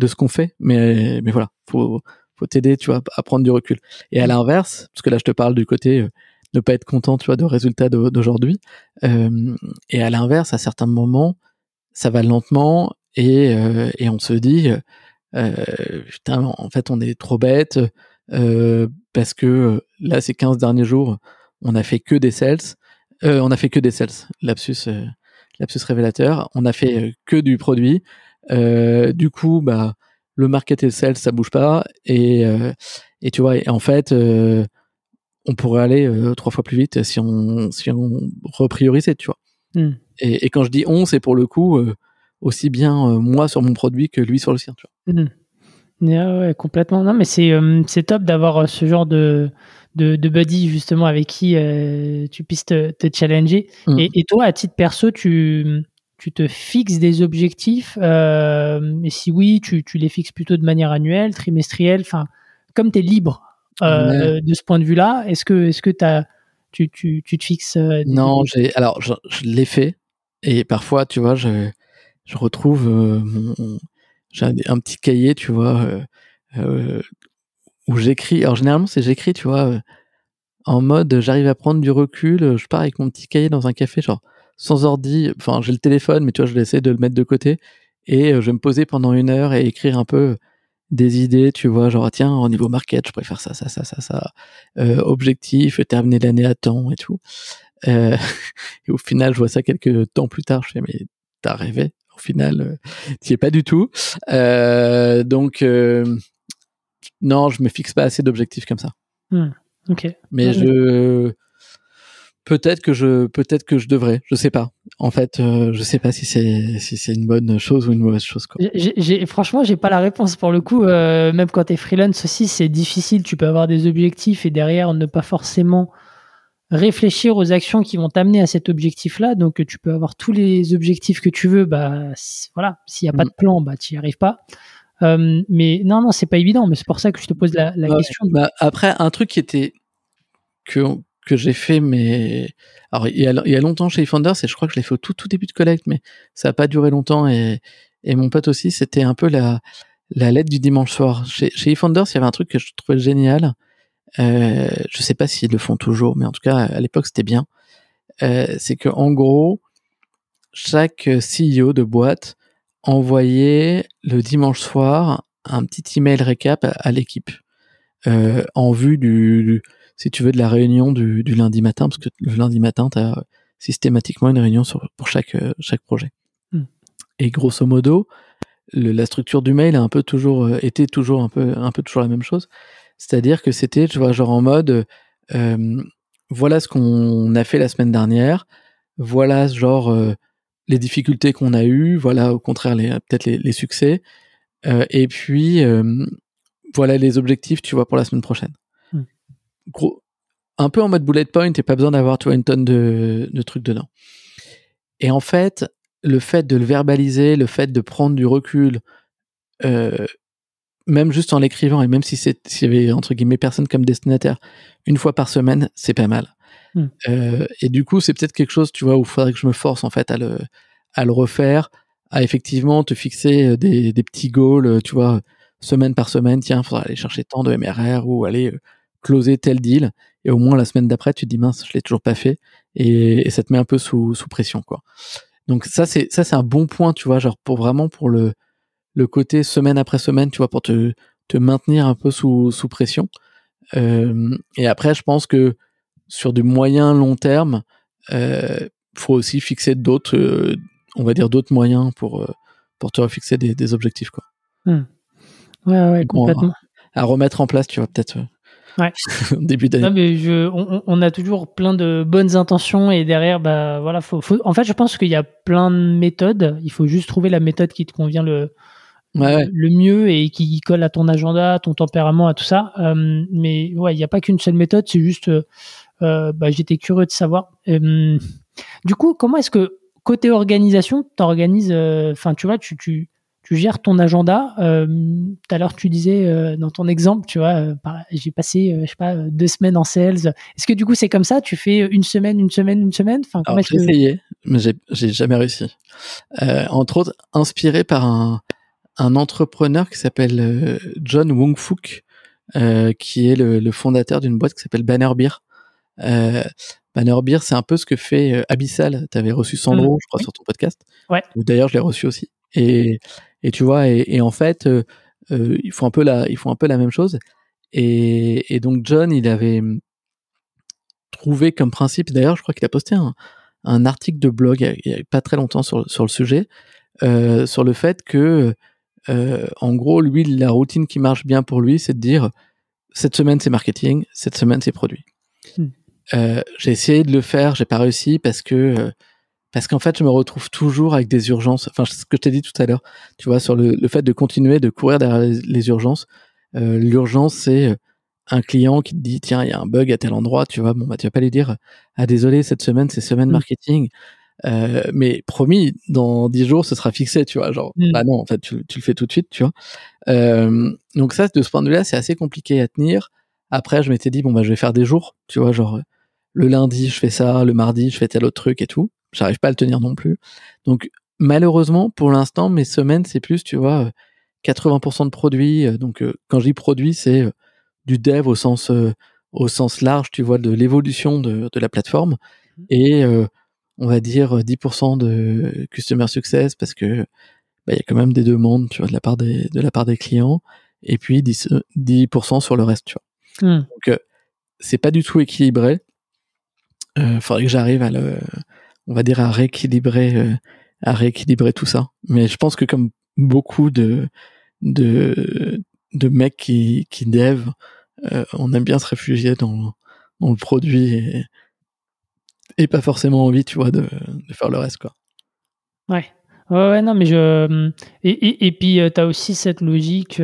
de ce qu'on fait, mais mais voilà faut faut t'aider, tu vois, à prendre du recul. Et à mmh. l'inverse, parce que là je te parle du côté euh, ne pas être content, tu vois, de résultats d'aujourd'hui. Euh, et à l'inverse, à certains moments, ça va lentement et, euh, et on se dit, euh, putain, en fait, on est trop bête euh, parce que là, ces 15 derniers jours, on a fait que des sales. on a fait que des sales. Lapsus, lapsus révélateur. On a fait que du produit. du coup, bah, le market et le sales, ça bouge pas. Et, et tu vois, et en fait, on pourrait aller euh, trois fois plus vite si on si on repriorisait, tu vois. Hmm. Et, et, quand je dis on, c'est pour le coup euh, aussi bien euh, moi sur mon produit que lui sur le sien, tu vois. Hmm. Ouais, complètement. Non, mais c'est c'est top d'avoir ce genre de, de, de buddy justement avec qui tu puisses te, te challenger. Hmm. Et, et, toi, à titre perso, tu tu te fixes des objectifs et si oui, tu, tu les fixes plutôt de manière annuelle, trimestrielle, enfin comme tu es libre euh, de ce point de vue-là Est-ce que, est-ce que as, tu, tu, tu te fixes euh, Non, alors je, l'ai fait et parfois, tu vois, je, je retrouve euh, mon, j'ai un, petit cahier, tu vois, où j'écris. Alors généralement, c'est j'écris, tu vois, en mode j'arrive à prendre du recul. Je pars avec mon petit cahier dans un café, genre sans ordi. Enfin, j'ai le téléphone, mais tu vois, je vais essayer de le mettre de côté et je vais me poser pendant une heure et écrire un peu des idées, tu vois, genre tiens, au niveau market, je préfère ça, ça, ça, ça, ça. Euh, objectif, terminer l'année à temps et tout. Euh, *laughs* et au final, je vois ça quelques temps plus tard, je fais mais t'as rêvé. Au final, euh, t'y es pas du tout. Euh, donc euh, non, je me fixe pas assez d'objectifs comme ça. Hmm, ok. Mais je peut-être que je peut-être que je devrais je sais pas en fait euh, je sais pas si c'est si c'est une bonne chose ou une mauvaise chose quoi. J'ai, franchement j'ai pas la réponse pour le coup euh, même quand tu es freelance aussi c'est difficile tu peux avoir des objectifs et derrière ne pas forcément réfléchir aux actions qui vont t'amener à cet objectif là donc tu peux avoir tous les objectifs que tu veux bah voilà s'il y a pas de mm. plan bah tu y arrives pas euh, mais non non c'est pas évident mais c'est pour ça que je te pose la, la question bah, après un truc qui était que que j'ai fait, mais alors il y, a, il y a longtemps chez eFounders, et je crois que je l'ai fait au tout, tout début de collecte, mais ça n'a pas duré longtemps. Et, et mon pote aussi, c'était un peu la, la lettre du dimanche soir. Chez, chez il y avait un truc que je trouvais génial. Euh, je sais pas s'ils le font toujours, mais en tout cas à l'époque c'était bien. Euh, c'est que en gros, chaque CEO de boîte envoyait le dimanche soir un petit email récap à, l'équipe euh, en vue du, si tu veux, de la réunion du, du lundi matin, parce que le lundi matin, tu as systématiquement une réunion sur, pour chaque, euh, chaque projet. Hmm. Et grosso modo, le, la structure du mail a un peu toujours été toujours un peu, un peu toujours la même chose. C'est-à-dire que c'était, tu vois, genre en mode, euh, voilà ce qu'on a fait la semaine dernière, voilà genre euh, les difficultés qu'on a eues, voilà au contraire les peut-être les, les, succès, et puis voilà les objectifs, tu vois, pour la semaine prochaine gros, un peu en mode bullet point et pas besoin d'avoir, tu une tonne de, de trucs dedans. Et en fait, le fait de le verbaliser, le fait de prendre du recul, euh, même juste en l'écrivant, et même si s'il y avait entre guillemets personne comme destinataire, une fois par semaine, c'est pas mal. Hmm. Euh, et du coup, c'est peut-être quelque chose, tu vois, où il faudrait que je me force en fait à le, à le refaire, à effectivement te fixer euh, des, des petits goals, tu vois, semaine par semaine, tiens, il faudra aller chercher tant de MRR ou aller closer tel deal et au moins la semaine d'après tu te dis mince je l'ai toujours pas fait et, ça te met un peu sous, sous pression quoi donc ça c'est ça c'est un bon point tu vois genre pour vraiment pour le le côté semaine après semaine tu vois pour te te maintenir un peu sous sous pression euh, et après je pense que sur du moyen long terme euh, faut aussi fixer d'autres euh, on va dire d'autres moyens pour pour te fixer des, des objectifs quoi hmm. ouais ouais complètement à, à remettre en place tu vois peut-être Ouais. *laughs* début d'année. mais je, on, on, a toujours plein de bonnes intentions et derrière, bah voilà, faut, faut... en fait, je pense qu'il y a plein de méthodes. Il faut juste trouver la méthode qui te convient le, le mieux et qui colle à ton agenda, à ton tempérament, à tout ça. Euh, mais ouais, il n'y a pas qu'une seule méthode. C'est juste, euh, bah, j'étais curieux de savoir. Euh, du coup, comment est-ce que côté organisation, t'organises, enfin, tu vois, tu, tu tu gères ton agenda. Euh, tout à l'heure, tu disais euh, dans ton exemple, tu vois, euh, j'ai passé, je sais pas, deux semaines en sales. Est-ce que du coup, c'est comme ça Tu fais une semaine, une semaine, une semaine? Enfin, j'ai essayé, mais j'ai jamais réussi. entre autres, inspiré par un, un entrepreneur qui s'appelle John Wong Fook, qui est le, le fondateur d'une boîte qui s'appelle Banner Beer. Banner Beer, c'est un peu ce que fait Abyssal. Tu avais reçu Sandro, mmh. je crois, sur ton podcast. Ouais. D'ailleurs, je l'ai reçu aussi. Et, et tu vois, et, et en fait, euh, euh, ils font un peu la, ils font un peu la même chose. Et, et donc John, il avait hum, trouvé comme principe. D'ailleurs, je crois qu'il a posté un, un, article de blog il y a pas très longtemps sur, sur le sujet, euh, sur le fait que, euh, en gros, lui, la routine qui marche bien pour lui, c'est de dire cette semaine c'est marketing, cette semaine c'est produit. Hmm. Euh, j'ai essayé de le faire, j'ai pas réussi parce que euh, parce qu'en fait, je me retrouve toujours avec des urgences. Enfin, ce que je t'ai dit tout à l'heure, tu vois, sur le, le, fait de continuer de courir derrière les, urgences. Euh, L'urgence, c'est un client qui te dit tiens, il y a un bug à tel endroit, tu vois. Bon, bah, tu vas pas lui dire ah désolé, cette semaine c'est semaine mmh. marketing. Euh, mais promis, dans dix jours, ce sera fixé, tu vois. Genre, mmh. bah non, en fait, tu, tu, le fais tout de suite, tu vois. Euh, donc ça, de ce point de vue-là, c'est assez compliqué à tenir. Après, je m'étais dit bon bah je vais faire des jours, tu vois, genre le lundi je fais ça, le mardi je fais tel autre truc et tout j'arrive pas à le tenir non plus. Donc malheureusement, pour l'instant, mes semaines, c'est plus, tu vois, 80% de produits. Euh, donc euh, quand je dis produit, c'est euh, du dev au sens au sens large, tu vois, de l'évolution de, de, la plateforme mmh. et on va dire 10% de customer success parce que bah, il y a quand même des demandes, tu vois, de la part des de la part des clients et puis 10, 10% sur le reste, tu vois. Mmh. Donc c'est pas du tout équilibré. Il faudrait que j'arrive à le on va dire à rééquilibrer euh, à rééquilibrer tout ça. Mais je pense que comme beaucoup de de de mecs qui qui dev, euh, on aime bien se réfugier dans dans le produit et, et pas forcément envie, tu vois, de, de faire le reste quoi. Ouais. Ouais, ouais non mais je et et, et puis euh, tu as aussi cette logique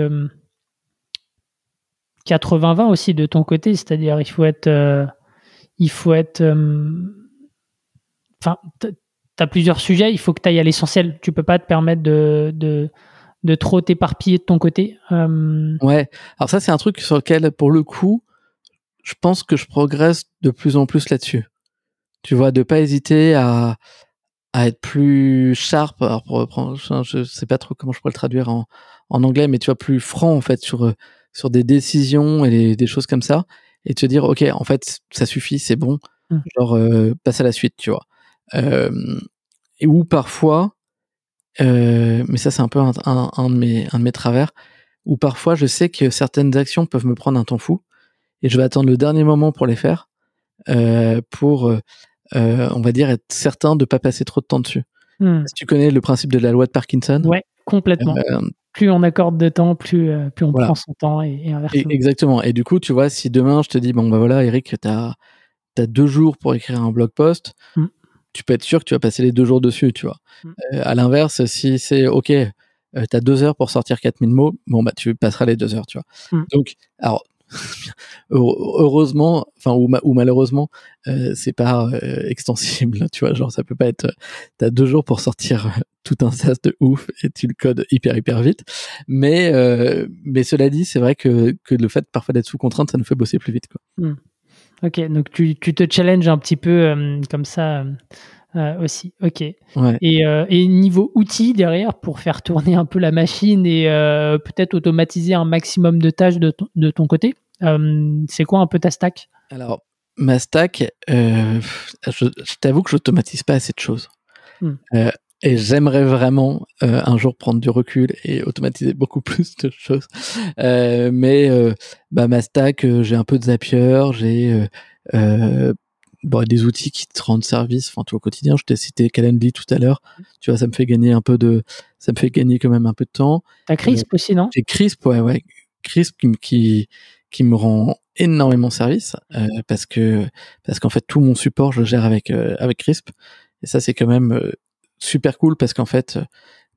80-20 aussi de ton côté, c'est-à-dire il faut être il faut être enfin, tu as plusieurs sujets, il faut que tu ailles à l'essentiel. Tu peux pas te permettre de, de, de trop t'éparpiller de ton côté. Euh, ouais, alors ça, c'est un truc sur lequel, pour le coup, je pense que je progresse de plus en plus là-dessus. Tu vois, de pas hésiter à, à être plus sharp. Alors pour reprendre, je sais pas trop comment je pourrais le traduire en, en anglais, mais tu vois, plus franc en fait sur sur des décisions et des choses comme ça, et te dire, ok, en fait, ça suffit, c'est bon. Mmh. Genre, euh, passe à la suite, tu vois. Euh, et où parfois, euh, mais ça c'est un peu un, un, de mes, un de mes travers, où parfois je sais que certaines actions peuvent me prendre un temps fou, et je vais attendre le dernier moment pour les faire, euh, pour, euh, on va dire, être certain de pas passer trop de temps dessus. Hmm. Si tu connais le principe de la loi de Parkinson. Ouais, complètement. Euh, plus on accorde de temps, plus, plus on prend son temps et, et inversement. exactement. Et du coup, tu vois, si demain je te dis, bon bah voilà, Eric, t'as as deux jours pour écrire un blog post, hmm tu peux être sûr que tu vas passer les deux jours dessus, tu vois. Mm. Euh, à l'inverse, si c'est OK, euh, tu as deux heures pour sortir 4000 mots, bon, bah, tu passeras les deux heures, tu vois. Mm. Donc, alors, heureusement, enfin, ou, ou malheureusement, euh, c'est pas euh, extensible, *laughs* tu vois. Genre, ça peut pas être, t'as deux jours pour sortir tout un sas de ouf et tu le codes hyper, hyper vite. Mais, mais cela dit, c'est vrai que, que le fait parfois d'être sous contrainte, ça nous fait bosser plus vite, quoi. Mm. Ok, donc tu, tu, te challenges un petit peu euh, comme ça euh, euh, aussi. Ok. Et, et, niveau outils derrière pour faire tourner un peu la machine et peut-être automatiser un maximum de tâches de, de ton côté, c'est quoi un peu ta stack? Alors, ma stack, je, je t'avoue que j'automatise pas assez de choses. Hmm. Et j'aimerais vraiment euh, un jour prendre du recul et automatiser beaucoup *laughs* plus de choses. Euh, mais euh, bah, ma stack, euh, j'ai un peu de Zapier, j'ai bon, des outils qui te rendent service, enfin tout au quotidien. Je t'ai cité Calendly tout à l'heure. Tu vois, ça me fait gagner un peu de, ça me fait gagner quand même un peu de temps. T'as Crisp aussi, non? J'ai Crisp, ouais, ouais. Crisp qui, qui, qui me rend énormément service parce que parce qu'en fait tout mon support je le gère avec avec Crisp et ça c'est quand même super cool parce qu'en fait,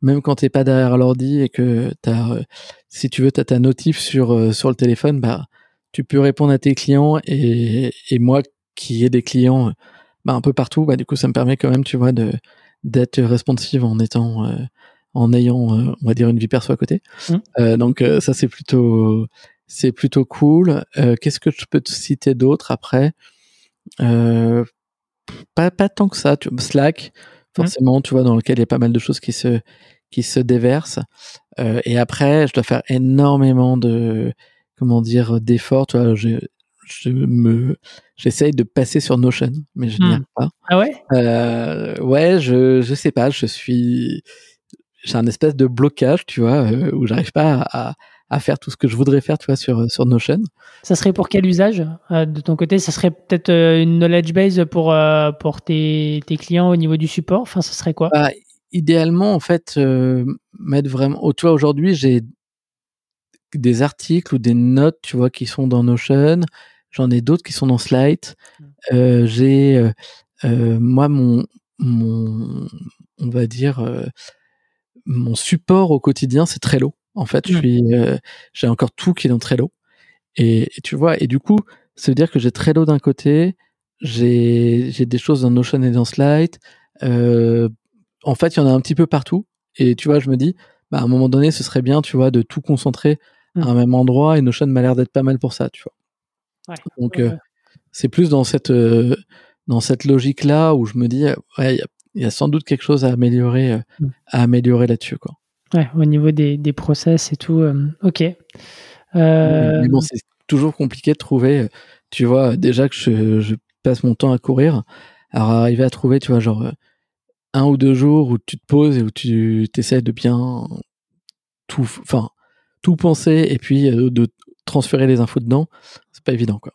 même quand t'es pas derrière l'ordi et que t'as, euh, si tu veux, t'as ta notif sur euh, sur le téléphone, bah tu peux répondre à tes clients et, et moi qui ai des clients bah, un peu partout, bah du coup ça me permet quand même, tu vois, de d'être responsive en étant euh, en ayant, on va dire, une vie perso à côté. Mmh. donc ça c'est plutôt c'est plutôt cool. Qu'est-ce que je peux te citer d'autre après? Pas, pas tant que ça. Tu, Slack, forcément, tu vois, dans lequel il y a pas mal de choses qui se, qui se déversent. Euh, et après, je dois faire énormément de, comment dire, d'efforts. Tu vois, je, je me, j'essaye de passer sur Notion, mais je n'y arrive pas. Ah ouais? Euh, Ouais, je, je sais pas. Je suis, j'ai un espèce de blocage, tu vois, euh, où j'arrive pas à, à faire tout ce que je voudrais faire, tu vois, sur, sur Notion. Ça serait pour quel usage euh, de ton côté? Ça serait peut-être euh, une knowledge base pour, euh, pour tes, tes, clients au niveau du support? Enfin, ça serait quoi? Bah, Idéalement, en fait, mettre vraiment. Oh, tu vois, aujourd'hui, j'ai des articles ou des notes, tu vois, qui sont dans Notion. J'en ai d'autres qui sont dans Slide. Mmh. j'ai, moi, mon, mon, on va dire, mon support au quotidien, c'est Trello. En fait, je suis, euh, j'ai encore tout qui est dans Trello. Et, et, tu vois, et du coup, ça veut dire que j'ai Trello d'un côté, j'ai, j'ai des choses dans Notion et dans Slide. Euh, en fait, il y en a un petit peu partout. Et tu vois, je me dis, bah, à un moment donné, ce serait bien, tu vois, de tout concentrer à un même endroit. Et Notion m'a l'air d'être pas mal pour ça, tu vois. Ouais, Donc, euh, c'est plus dans cette, dans cette logique-là où je me dis, ouais, il y a, y a, sans doute quelque chose à améliorer, mmh. à améliorer là-dessus, quoi. Ouais, au niveau des, des process et tout. Euh, ok. Euh... Mais bon, c'est toujours compliqué de trouver. euh, Tu vois, déjà que je, je passe mon temps à courir, alors arriver à trouver, tu vois, genre un ou deux jours où tu te poses et où tu essaies de bien tout, enfin, tout penser et puis de transférer les infos dedans, c'est pas évident, quoi.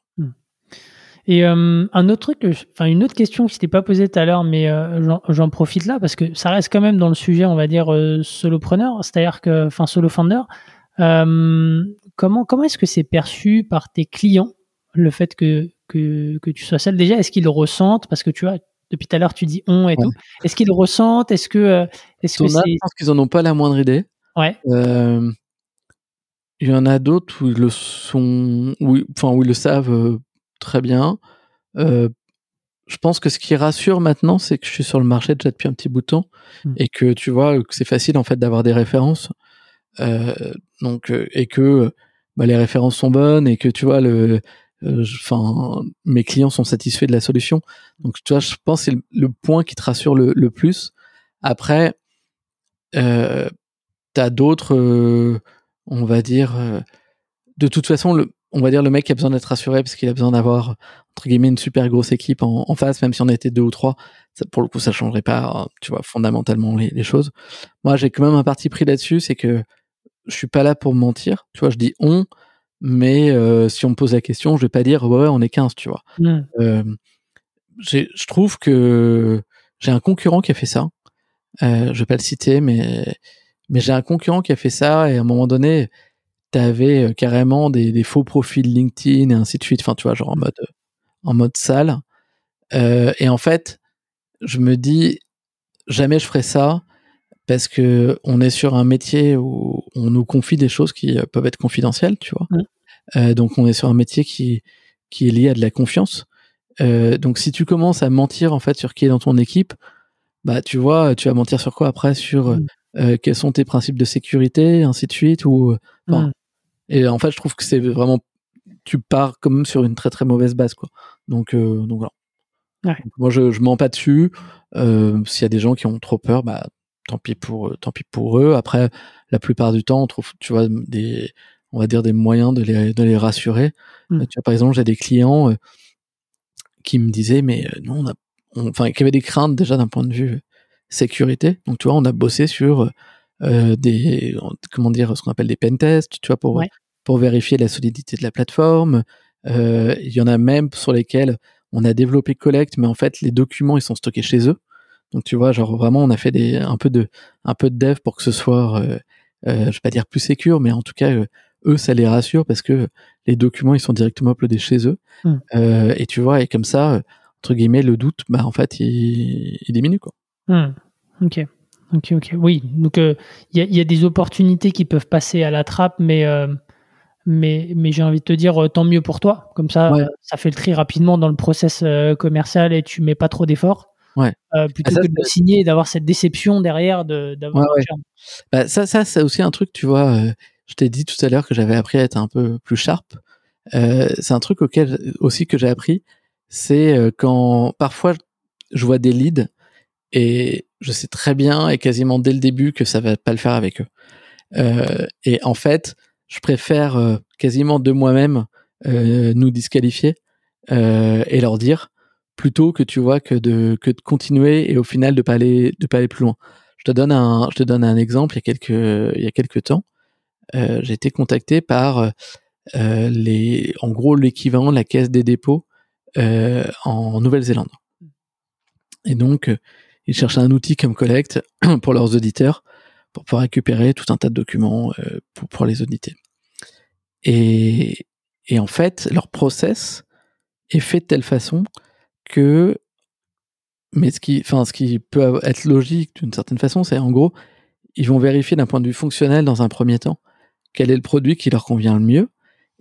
Et euh, un autre truc, enfin une autre question qui s'était pas posée tout à l'heure, mais euh, j'en profite là parce que ça reste quand même dans le sujet, on va dire euh, solopreneur, c'est-à-dire que, enfin solo founder. Euh, comment comment est-ce que c'est perçu par tes clients le fait que que, que tu sois seul? Déjà Est-ce qu'ils le ressentent? Parce que tu vois, depuis tout à l'heure tu dis on et Ouais. tout. Est-ce qu'ils le ressentent? Est-ce que est-ce que je pense qu'ils en ont pas la moindre idée. ouais Il y en a d'autres où ils le sont, où, enfin où ils le savent très bien. Euh, je pense que ce qui rassure maintenant, c'est que je suis sur le marché déjà depuis un petit bout de temps Mm. et que tu vois que c'est facile en fait d'avoir des références. Euh, donc euh, et que bah, les références sont bonnes et que tu vois le, euh, enfin mes clients sont satisfaits de la solution. Donc tu vois, je pense que c'est le, le point qui te rassure le, le plus. Après, euh, t'as d'autres, on va dire, de toute façon, le, on va dire le mec qui a besoin d'être rassuré parce qu'il a besoin d'avoir entre guillemets une super grosse équipe en, en face, même si on était deux ou trois, ça, pour le coup, ça changerait pas, euh, tu vois, fondamentalement les, les choses. Moi, j'ai quand même un parti pris là-dessus, c'est que je suis pas là pour mentir, tu vois, je dis on, mais euh, si on me pose la question, je vais pas dire ouais, on est 15, tu vois. Hmm. Euh, je trouve que j'ai un concurrent qui a fait ça. Euh, je vais pas le citer, mais mais j'ai un concurrent qui a fait ça et à un moment donné, t'avais euh, carrément des, des faux profils LinkedIn et ainsi de suite. Enfin, tu vois, genre en mode en mode sale. Euh, et en fait, je me dis jamais je ferai ça parce que on est sur un métier où on nous confie des choses qui euh, peuvent être confidentielles, tu vois. Euh, donc on est sur un métier qui qui est lié à de la confiance. Euh, donc si tu commences à mentir en fait sur qui est dans ton équipe, bah tu vois, tu vas mentir sur quoi après? Sur euh, quels sont tes principes de sécurité, ainsi de suite ou enfin. Et en fait je trouve que c'est vraiment tu pars quand même sur une très très mauvaise base quoi. Donc euh, donc voilà. Ouais. Moi je je mens pas dessus. Euh, S'il y a des gens qui ont trop peur, bah tant pis pour eux, tant pis pour eux. Après la plupart du temps on trouve tu vois des on va dire des moyens de les de les rassurer. Mm. Euh, Tu vois par exemple j'ai des clients euh, qui me disaient mais euh, nous on a on- enfin qui avaient des craintes déjà d'un point de vue sécurité. Donc tu vois on a bossé sur euh, des comment dire ce qu'on appelle des pen tests, tu vois pour Ouais. Pour vérifier la solidité de la plateforme. Euh, Il y en a même sur lesquels on a développé Collect, mais en fait les documents ils sont stockés chez eux. Donc tu vois, genre vraiment on a fait des un peu de un peu de dev pour que ce soit, euh, euh, je vais pas dire plus sécure, mais en tout cas euh, eux ça les rassure parce que les documents ils sont directement uploadés chez eux. Mm. Euh, et tu vois et comme ça entre guillemets le doute bah en fait il, il diminue quoi. Hmm. Ok, ok, ok. Oui, donc il y, a, y a des opportunités qui peuvent passer à la trappe, mais mais mais j'ai envie de te dire euh, tant mieux pour toi. Comme ça, Ouais. ça fait le tri rapidement dans le process euh, commercial et tu mets pas trop d'efforts. Ouais. Euh, plutôt Ah, ça, que de signer et d'avoir cette déception derrière de d'avoir Ouais, ouais. Bah, ça, ça c'est aussi un truc, tu vois. euh, je t'ai dit tout à l'heure que j'avais appris à être un peu plus sharp. Euh, c'est un truc auquel aussi que j'ai appris, c'est quand parfois je vois des leads et je sais très bien et quasiment dès le début que ça va pas le faire avec eux. Et en fait, je préfère euh, quasiment de moi-même euh, nous disqualifier euh, et leur dire plutôt que tu vois que de que de continuer et au final de pas aller de pas aller plus loin. Je te donne un je te donne un exemple. Il y a quelques il y a quelques temps, euh, j'ai été contacté par euh, les en gros l'équivalent de la caisse des dépôts en Nouvelle-Zélande. Et donc ils cherchaient un outil comme Collect *clears throat* pour leurs auditeurs pour pouvoir récupérer tout un tas de documents euh, pour, pour les auditer. Et, et en fait, leur process est fait de telle façon que, mais ce qui, enfin, ce qui peut être logique d'une certaine façon, c'est en gros, ils vont vérifier d'un point de vue fonctionnel dans un premier temps quel est le produit qui leur convient le mieux,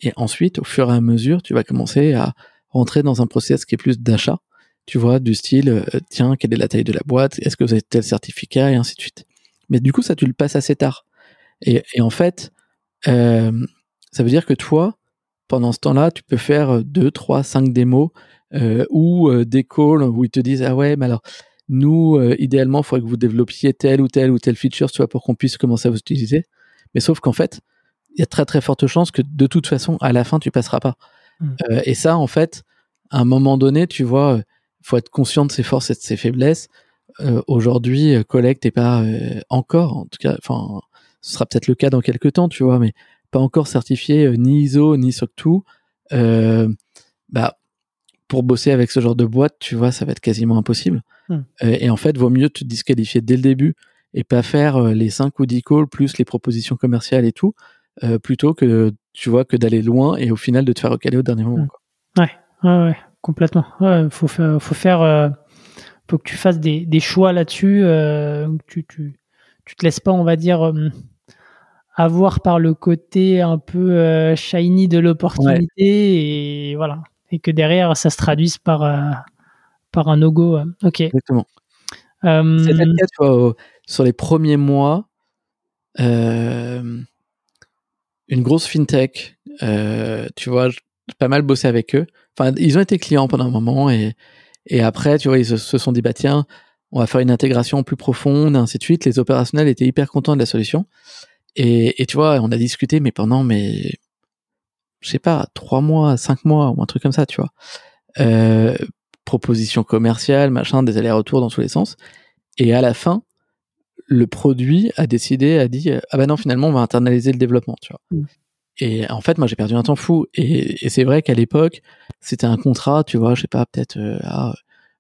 et ensuite, au fur et à mesure, tu vas commencer à rentrer dans un process qui est plus d'achat, tu vois, du style, euh, tiens, quelle est la taille de la boîte, est-ce que vous avez tel certificat, et ainsi de suite. Mais du coup, ça, tu le passes assez tard. Et, et en fait, euh, ça veut dire que toi, pendant ce temps-là, tu peux faire 2, 3, 5 démos euh, ou euh, des calls où ils te disent Ah ouais, mais alors, nous, euh, idéalement, il faudrait que vous développiez telle ou telle ou telle feature, tu vois, pour qu'on puisse commencer à vous utiliser. Mais sauf qu'en fait, il y a très très forte chance que de toute façon, à la fin, tu passeras pas. Mm. Euh, et ça, en fait, à un moment donné, tu vois, il faut être conscient de ses forces et de ses faiblesses. Aujourd'hui, Collect n'est pas encore, en tout cas, enfin, ce sera peut-être le cas dans quelques temps, tu vois, mais pas encore certifié euh, ni ISO ni SOC 2. Euh, bah, pour bosser avec ce genre de boîte, tu vois, ça va être quasiment impossible. Mm. Euh, et en fait, vaut mieux te disqualifier dès le début et pas faire les 5 ou 10 calls plus les propositions commerciales et tout, plutôt que, tu vois, que d'aller loin et au final de te faire recaler au dernier moment. Mm. quoi. Ouais, ouais, complètement. Ouais, faut faire, faut faire, faut que tu fasses des, des choix là-dessus. Euh, tu, tu, tu te laisses pas, on va dire, euh, avoir par le côté un peu euh, shiny de l'opportunité et voilà, et que derrière ça se traduise par euh, par un euh. Ok. Exactement. Euh, C'était le cas, tu vois, au- sur les premiers mois, une grosse fintech, tu vois, pas mal bossé avec eux. Enfin, ils ont été clients pendant un moment et, et après, tu vois, ils se, se sont dit, bah tiens, on va faire une intégration plus profonde, ainsi de suite. Les opérationnels étaient hyper contents de la solution. Et, et tu vois, on a discuté, mais pendant, mais, je sais pas, trois mois, cinq mois, ou un truc comme ça, tu vois. Euh, proposition commerciale, machin, des allers-retours dans tous les sens. Et à la fin, le produit a décidé, a dit, ah bah non, finalement, on va internaliser le développement, tu vois. Mm. Et en fait, moi, j'ai perdu un temps fou. Et, et c'est vrai qu'à l'époque, c'était un contrat, tu vois, je sais pas, peut-être euh, à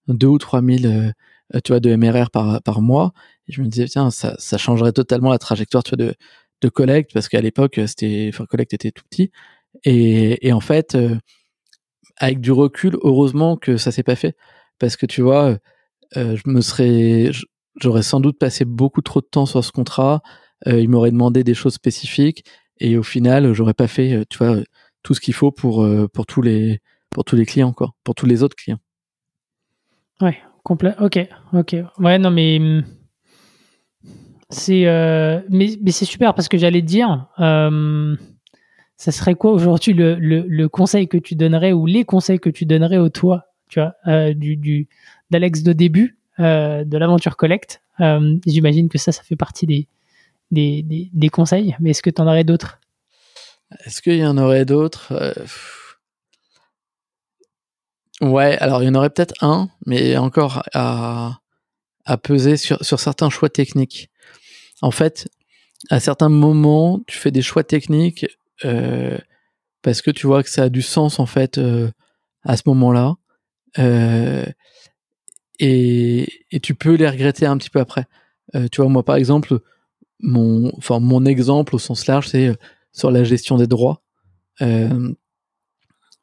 deux ou trois mille, euh, tu vois, de MRR par, par mois. Et je me disais, tiens, ça, ça changerait totalement la trajectoire, tu vois, de, de Collect, parce qu'à l'époque, c'était, enfin, Collect était tout petit. Et, et en fait, euh, avec du recul, heureusement que ça s'est pas fait, parce que tu vois, euh, je me serais, j'aurais sans doute passé beaucoup trop de temps sur ce contrat. Euh, il m'aurait demandé des choses spécifiques, et au final, j'aurais pas fait, euh, tu vois, tout ce qu'il faut pour euh, pour tous les pour tous les clients, quoi, pour tous les autres clients. Ouais, complet. Ok, ok. Ouais, non, mais hum, c'est, euh, mais, mais c'est super parce que j'allais te dire, euh, ça serait quoi aujourd'hui le, le, le conseil que tu donnerais ou les conseils que tu donnerais au toi, tu vois, euh, du, du d'Alex de début de l'aventure Collect. Euh, J'imagine que ça, ça fait partie des des, des, des conseils. Mais est-ce que tu en aurais d'autres? Est-ce qu'il y en aurait d'autres? Ouais, alors il y en aurait peut-être un, mais encore à, à peser sur, sur certains choix techniques. En fait, à certains moments, tu fais des choix techniques euh, parce que tu vois que ça a du sens en fait euh, à ce moment-là, euh, et, et tu peux les regretter un petit peu après. Euh, tu vois, moi par exemple, mon, enfin mon exemple au sens large, c'est euh, sur la gestion des droits. Euh,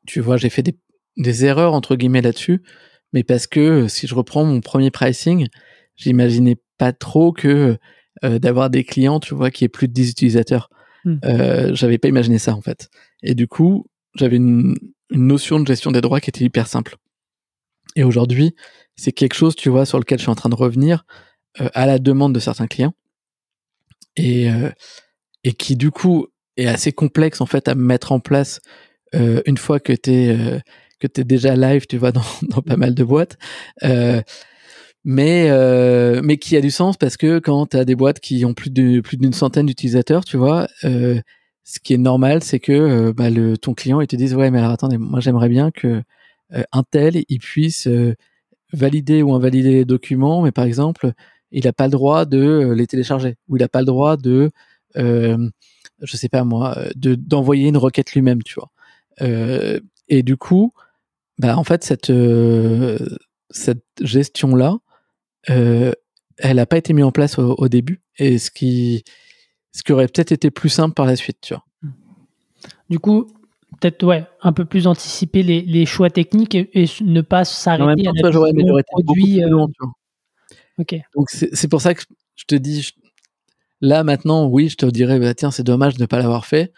tu vois, j'ai fait des, des erreurs entre guillemets là-dessus, mais parce que si je reprends mon premier pricing, j'imaginais pas trop que euh, d'avoir des clients, tu vois, qui aient plus de 10 utilisateurs. Mm. Euh, j'avais pas imaginé ça en fait. Et du coup, j'avais une, une notion de gestion des droits qui était hyper simple. Et aujourd'hui, c'est quelque chose, tu vois, sur lequel je suis en train de revenir euh, à la demande de certains clients et euh, et qui du coup est assez complexe en fait à mettre en place euh, une fois que t'es euh, que t'es déjà live, tu vois, dans, *laughs* dans pas mal de boîtes. Euh, mais euh, mais qui a du sens parce que quand tu as des boîtes qui ont plus de plus d'une centaine d'utilisateurs, tu vois, euh, ce qui est normal, c'est que euh, bah, le ton client il te dise ouais mais alors attendez, moi j'aimerais bien que euh, un tel il puisse euh, valider ou invalider les documents, mais par exemple il n'a pas le droit de les télécharger ou il n'a pas le droit de je sais pas moi de d'envoyer une requête lui-même, tu vois. Et du coup, bah en fait cette cette gestion là elle n'a pas été mise en place au, au, début et ce qui ce qui aurait peut-être été plus simple par la suite tu vois. Du coup peut-être ouais un peu plus anticiper les, les choix techniques et, et ne pas s'arrêter à la j'aurais produit euh... long, tu vois. ok. Donc c'est pour ça que je te dis je, là maintenant oui je te dirais bah, tiens c'est dommage de ne pas l'avoir fait.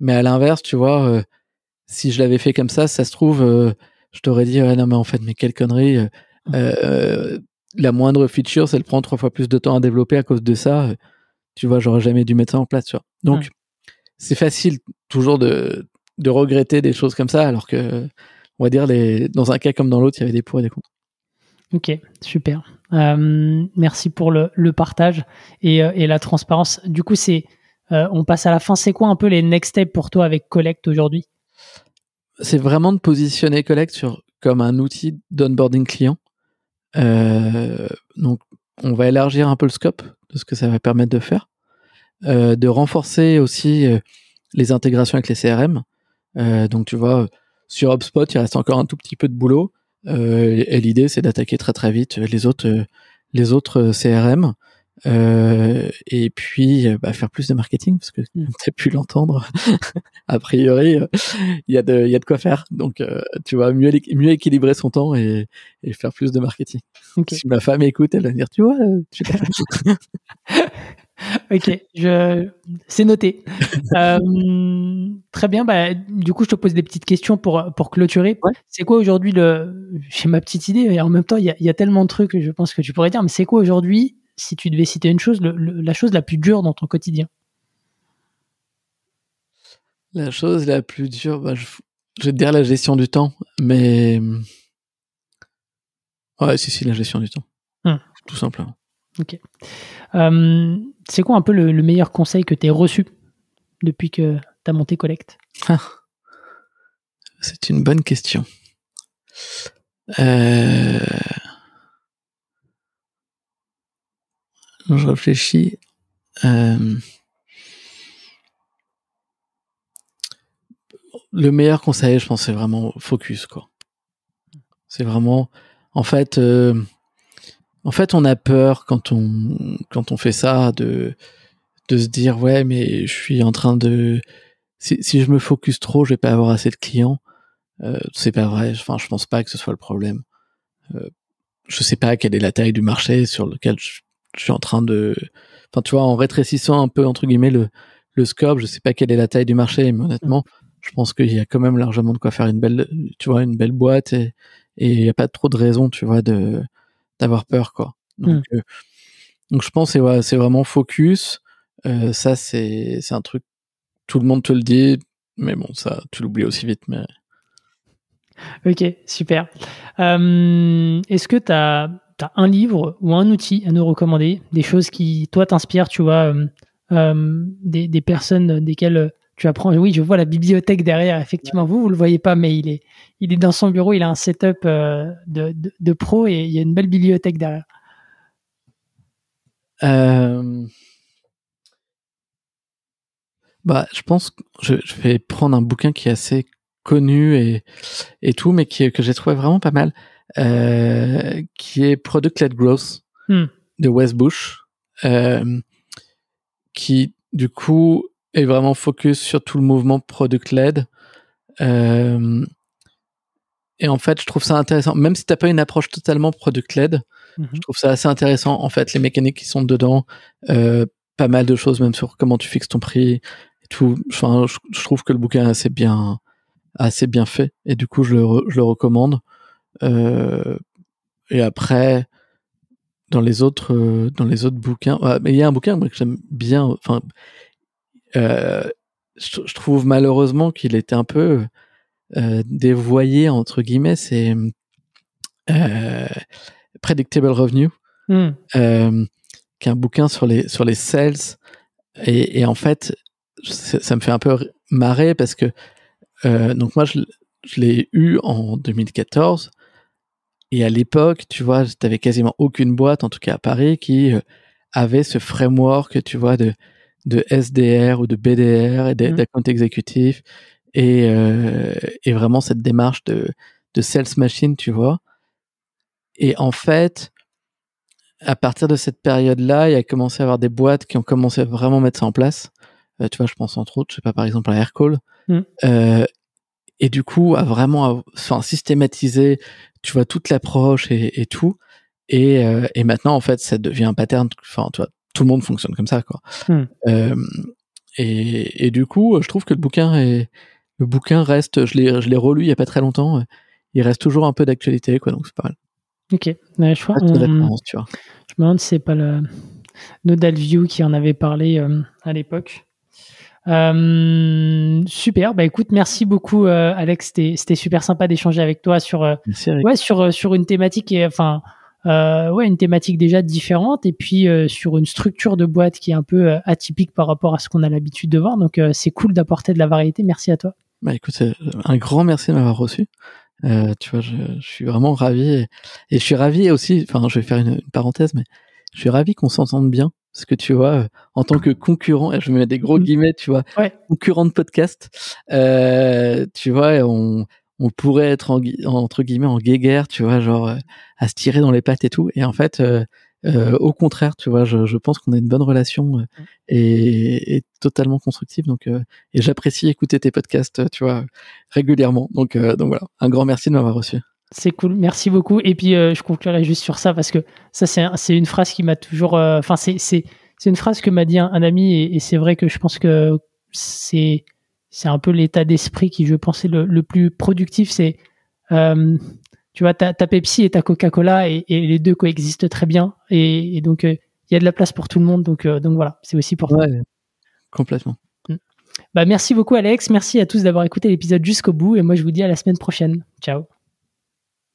Mais à l'inverse tu vois euh, si je l'avais fait comme ça ça se trouve euh, je t'aurais dit non mais en fait mais quelle connerie euh, euh, la moindre feature, elle prend trois fois plus de temps à développer à cause de ça. Tu vois, j'aurais jamais dû mettre ça en place. Tu vois. Donc, ouais. c'est facile toujours de, de regretter des choses comme ça, alors que, on va dire, les, dans un cas comme dans l'autre, il y avait des pour et des contre. Ok, super. Euh, merci pour le, le partage et, euh, et, la transparence. Du coup, c'est, euh, on passe à la fin. C'est quoi un peu les next steps pour toi avec Collect aujourd'hui? C'est vraiment de positionner Collect sur, comme un outil d'onboarding client. Euh, donc, on va élargir un peu le scope de ce que ça va permettre de faire, euh, de renforcer aussi euh, les intégrations avec les CRM. Donc, tu vois, sur HubSpot, il reste encore un tout petit peu de boulot. Et l'idée, c'est d'attaquer très très vite les autres, les autres CRM. Euh, et puis bah, faire plus de marketing parce que tu as pu l'entendre. *laughs* A priori il y a de il y a de quoi faire. Donc euh, tu vois mieux mieux équilibrer son temps et, et faire plus de marketing. Okay. si ma femme écoute elle va dire tu vois tu *laughs* ok je c'est noté. *laughs* Euh, très bien. Bah du coup je te pose des petites questions pour pour clôturer. Ouais. c'est quoi aujourd'hui le j'ai ma petite idée et en même temps il y a, y a tellement de trucs que je pense que tu pourrais dire mais c'est quoi aujourd'hui si tu devais citer une chose, le, le, la chose la plus dure dans ton quotidien La chose la plus dure, bah, je, je, vais te dire la gestion du temps, mais ouais, si, si, la gestion du temps, hum. tout simplement. Ok. Euh, c'est quoi un peu le, le meilleur conseil que tu as reçu depuis que tu as monté Collect ah, C'est une bonne question. Euh... je réfléchis. Euh... Le meilleur conseil, je pense, c'est vraiment focus, quoi. C'est vraiment, en fait, euh... en fait, on a peur quand on quand on fait ça de de se dire ouais, mais je suis en train de si, si je me focus trop, je vais pas avoir assez de clients. Euh, c'est pas vrai. Enfin, je pense pas que ce soit le problème. Euh, je sais pas quelle est la taille du marché sur lequel je, je suis en train de, enfin tu vois, en rétrécissant un peu entre guillemets le, le scope, je sais pas quelle est la taille du marché, mais honnêtement, je pense qu'il y a quand même largement de quoi faire une belle, tu vois, une belle boîte et et il y a pas trop de raison, tu vois, de d'avoir peur quoi. Donc, mm. euh, donc je pense c'est ouais, c'est vraiment focus. Euh, ça c'est c'est un truc, tout le monde te le dit, mais bon ça tu l'oublies aussi vite, mais. Ok, super. Euh, Est-ce que tu as as un livre ou un outil à nous recommander, des choses qui, toi, t'inspirent, tu vois, euh, euh, des, personnes desquelles tu apprends. Oui, je vois la bibliothèque derrière, effectivement. Ouais. Vous, vous le voyez pas, mais il est, il est dans son bureau, il a un setup euh, de, de, pro et il y a une belle bibliothèque derrière. Bah, je pense que je, je, vais prendre un bouquin qui est assez connu et, et tout, mais qui, que j'ai trouvé vraiment pas mal. Euh, qui est Product Led Growth hmm. de Wes Bush, euh, qui du coup est vraiment focus sur tout le mouvement Product Led. Euh, et en fait, je trouve ça intéressant, même si t'as pas une approche totalement Product Led, mm -hmm. je trouve ça assez intéressant. En fait, les mécaniques qui sont dedans, euh, pas mal de choses, même sur comment tu fixes ton prix et tout. Enfin, je, je trouve que le bouquin est assez bien, assez bien fait, et du coup, je le, je le recommande. Et après, dans les autres, dans les autres bouquins, mais il y a un bouquin moi, que j'aime bien. Enfin, je, trouve malheureusement qu'il était un peu dévoyé entre guillemets. C'est Predictable Revenue, hmm. qui est un bouquin sur les sur les sales. Et, et en fait, ça me fait un peu marrer parce que donc moi je, je l'ai eu en 2014 et à l'époque, tu vois, tu avais quasiment aucune boîte, en tout cas à Paris, qui euh, avait ce framework, tu vois, de, de SDR ou de BDR et mmh. d'account exécutif et, euh, et vraiment cette démarche de, de sales machine, tu vois. Et en fait, à partir de cette période-là, il y a commencé à avoir des boîtes qui ont commencé à vraiment mettre ça en place. Euh, tu vois, je pense entre autres, je sais pas, par exemple à Aircall. Mmh. Euh, et du coup, à vraiment, enfin, systématiser tu vois toute l'approche et, et, tout. Et, euh, et, maintenant, en fait, ça devient un pattern. Enfin, tu vois, tout le monde fonctionne comme ça, quoi. Hmm. Euh, et, et, du coup, je trouve que le bouquin est, le bouquin reste. Je l'ai, je l'ai relu il y a pas très longtemps. Il reste toujours un peu d'actualité, quoi. Donc c'est pas mal. Ok. je crois. On... tu vois. Je me demande si c'est pas le Nodal View qui en avait parlé euh, à l'époque. Euh, super. Bah écoute, merci beaucoup, euh, Alex. C'était super sympa d'échanger avec toi sur euh, ouais sur euh, sur une thématique et enfin ouais une thématique déjà différente et puis sur une structure de boîte qui est un peu atypique par rapport à ce qu'on a l'habitude de voir. Donc c'est cool d'apporter de la variété. Merci à toi. Bah écoute, un grand merci de m'avoir reçu. tu vois, je, je, suis vraiment ravi et, et, je suis ravi aussi. Enfin, je vais faire une, une parenthèse, mais je suis ravi qu'on s'entende bien parce que tu vois, euh, en tant que concurrent, je me mets des gros mmh. guillemets, tu vois, concurrent de podcast, euh, tu vois, on, on pourrait être en, entre guillemets en guéguerre, tu vois, genre euh, à se tirer dans les pattes et tout. Et en fait, euh, au contraire, tu vois, je, je pense qu'on a une bonne relation mmh. et, et, totalement constructive. Donc, et j'apprécie écouter tes podcasts, tu vois, régulièrement. Donc, donc voilà, un grand merci de m'avoir reçu. C'est cool, merci beaucoup. Et puis euh, je conclurai juste sur ça parce que ça c'est une phrase qui m'a toujours, euh, enfin c'est c'est une phrase que m'a dit un, ami et, c'est vrai que je pense que c'est c'est un peu l'état d'esprit qui je pensais le, le plus productif. C'est euh, tu vois ta, ta Pepsi et ta Coca-Cola et, et, les deux coexistent très bien et, donc il y a de la place pour tout le monde. Donc donc voilà, c'est aussi pour ouais, complètement. Mm. Bah merci beaucoup Alex, merci à tous d'avoir écouté l'épisode jusqu'au bout et moi je vous dis à la semaine prochaine. Ciao.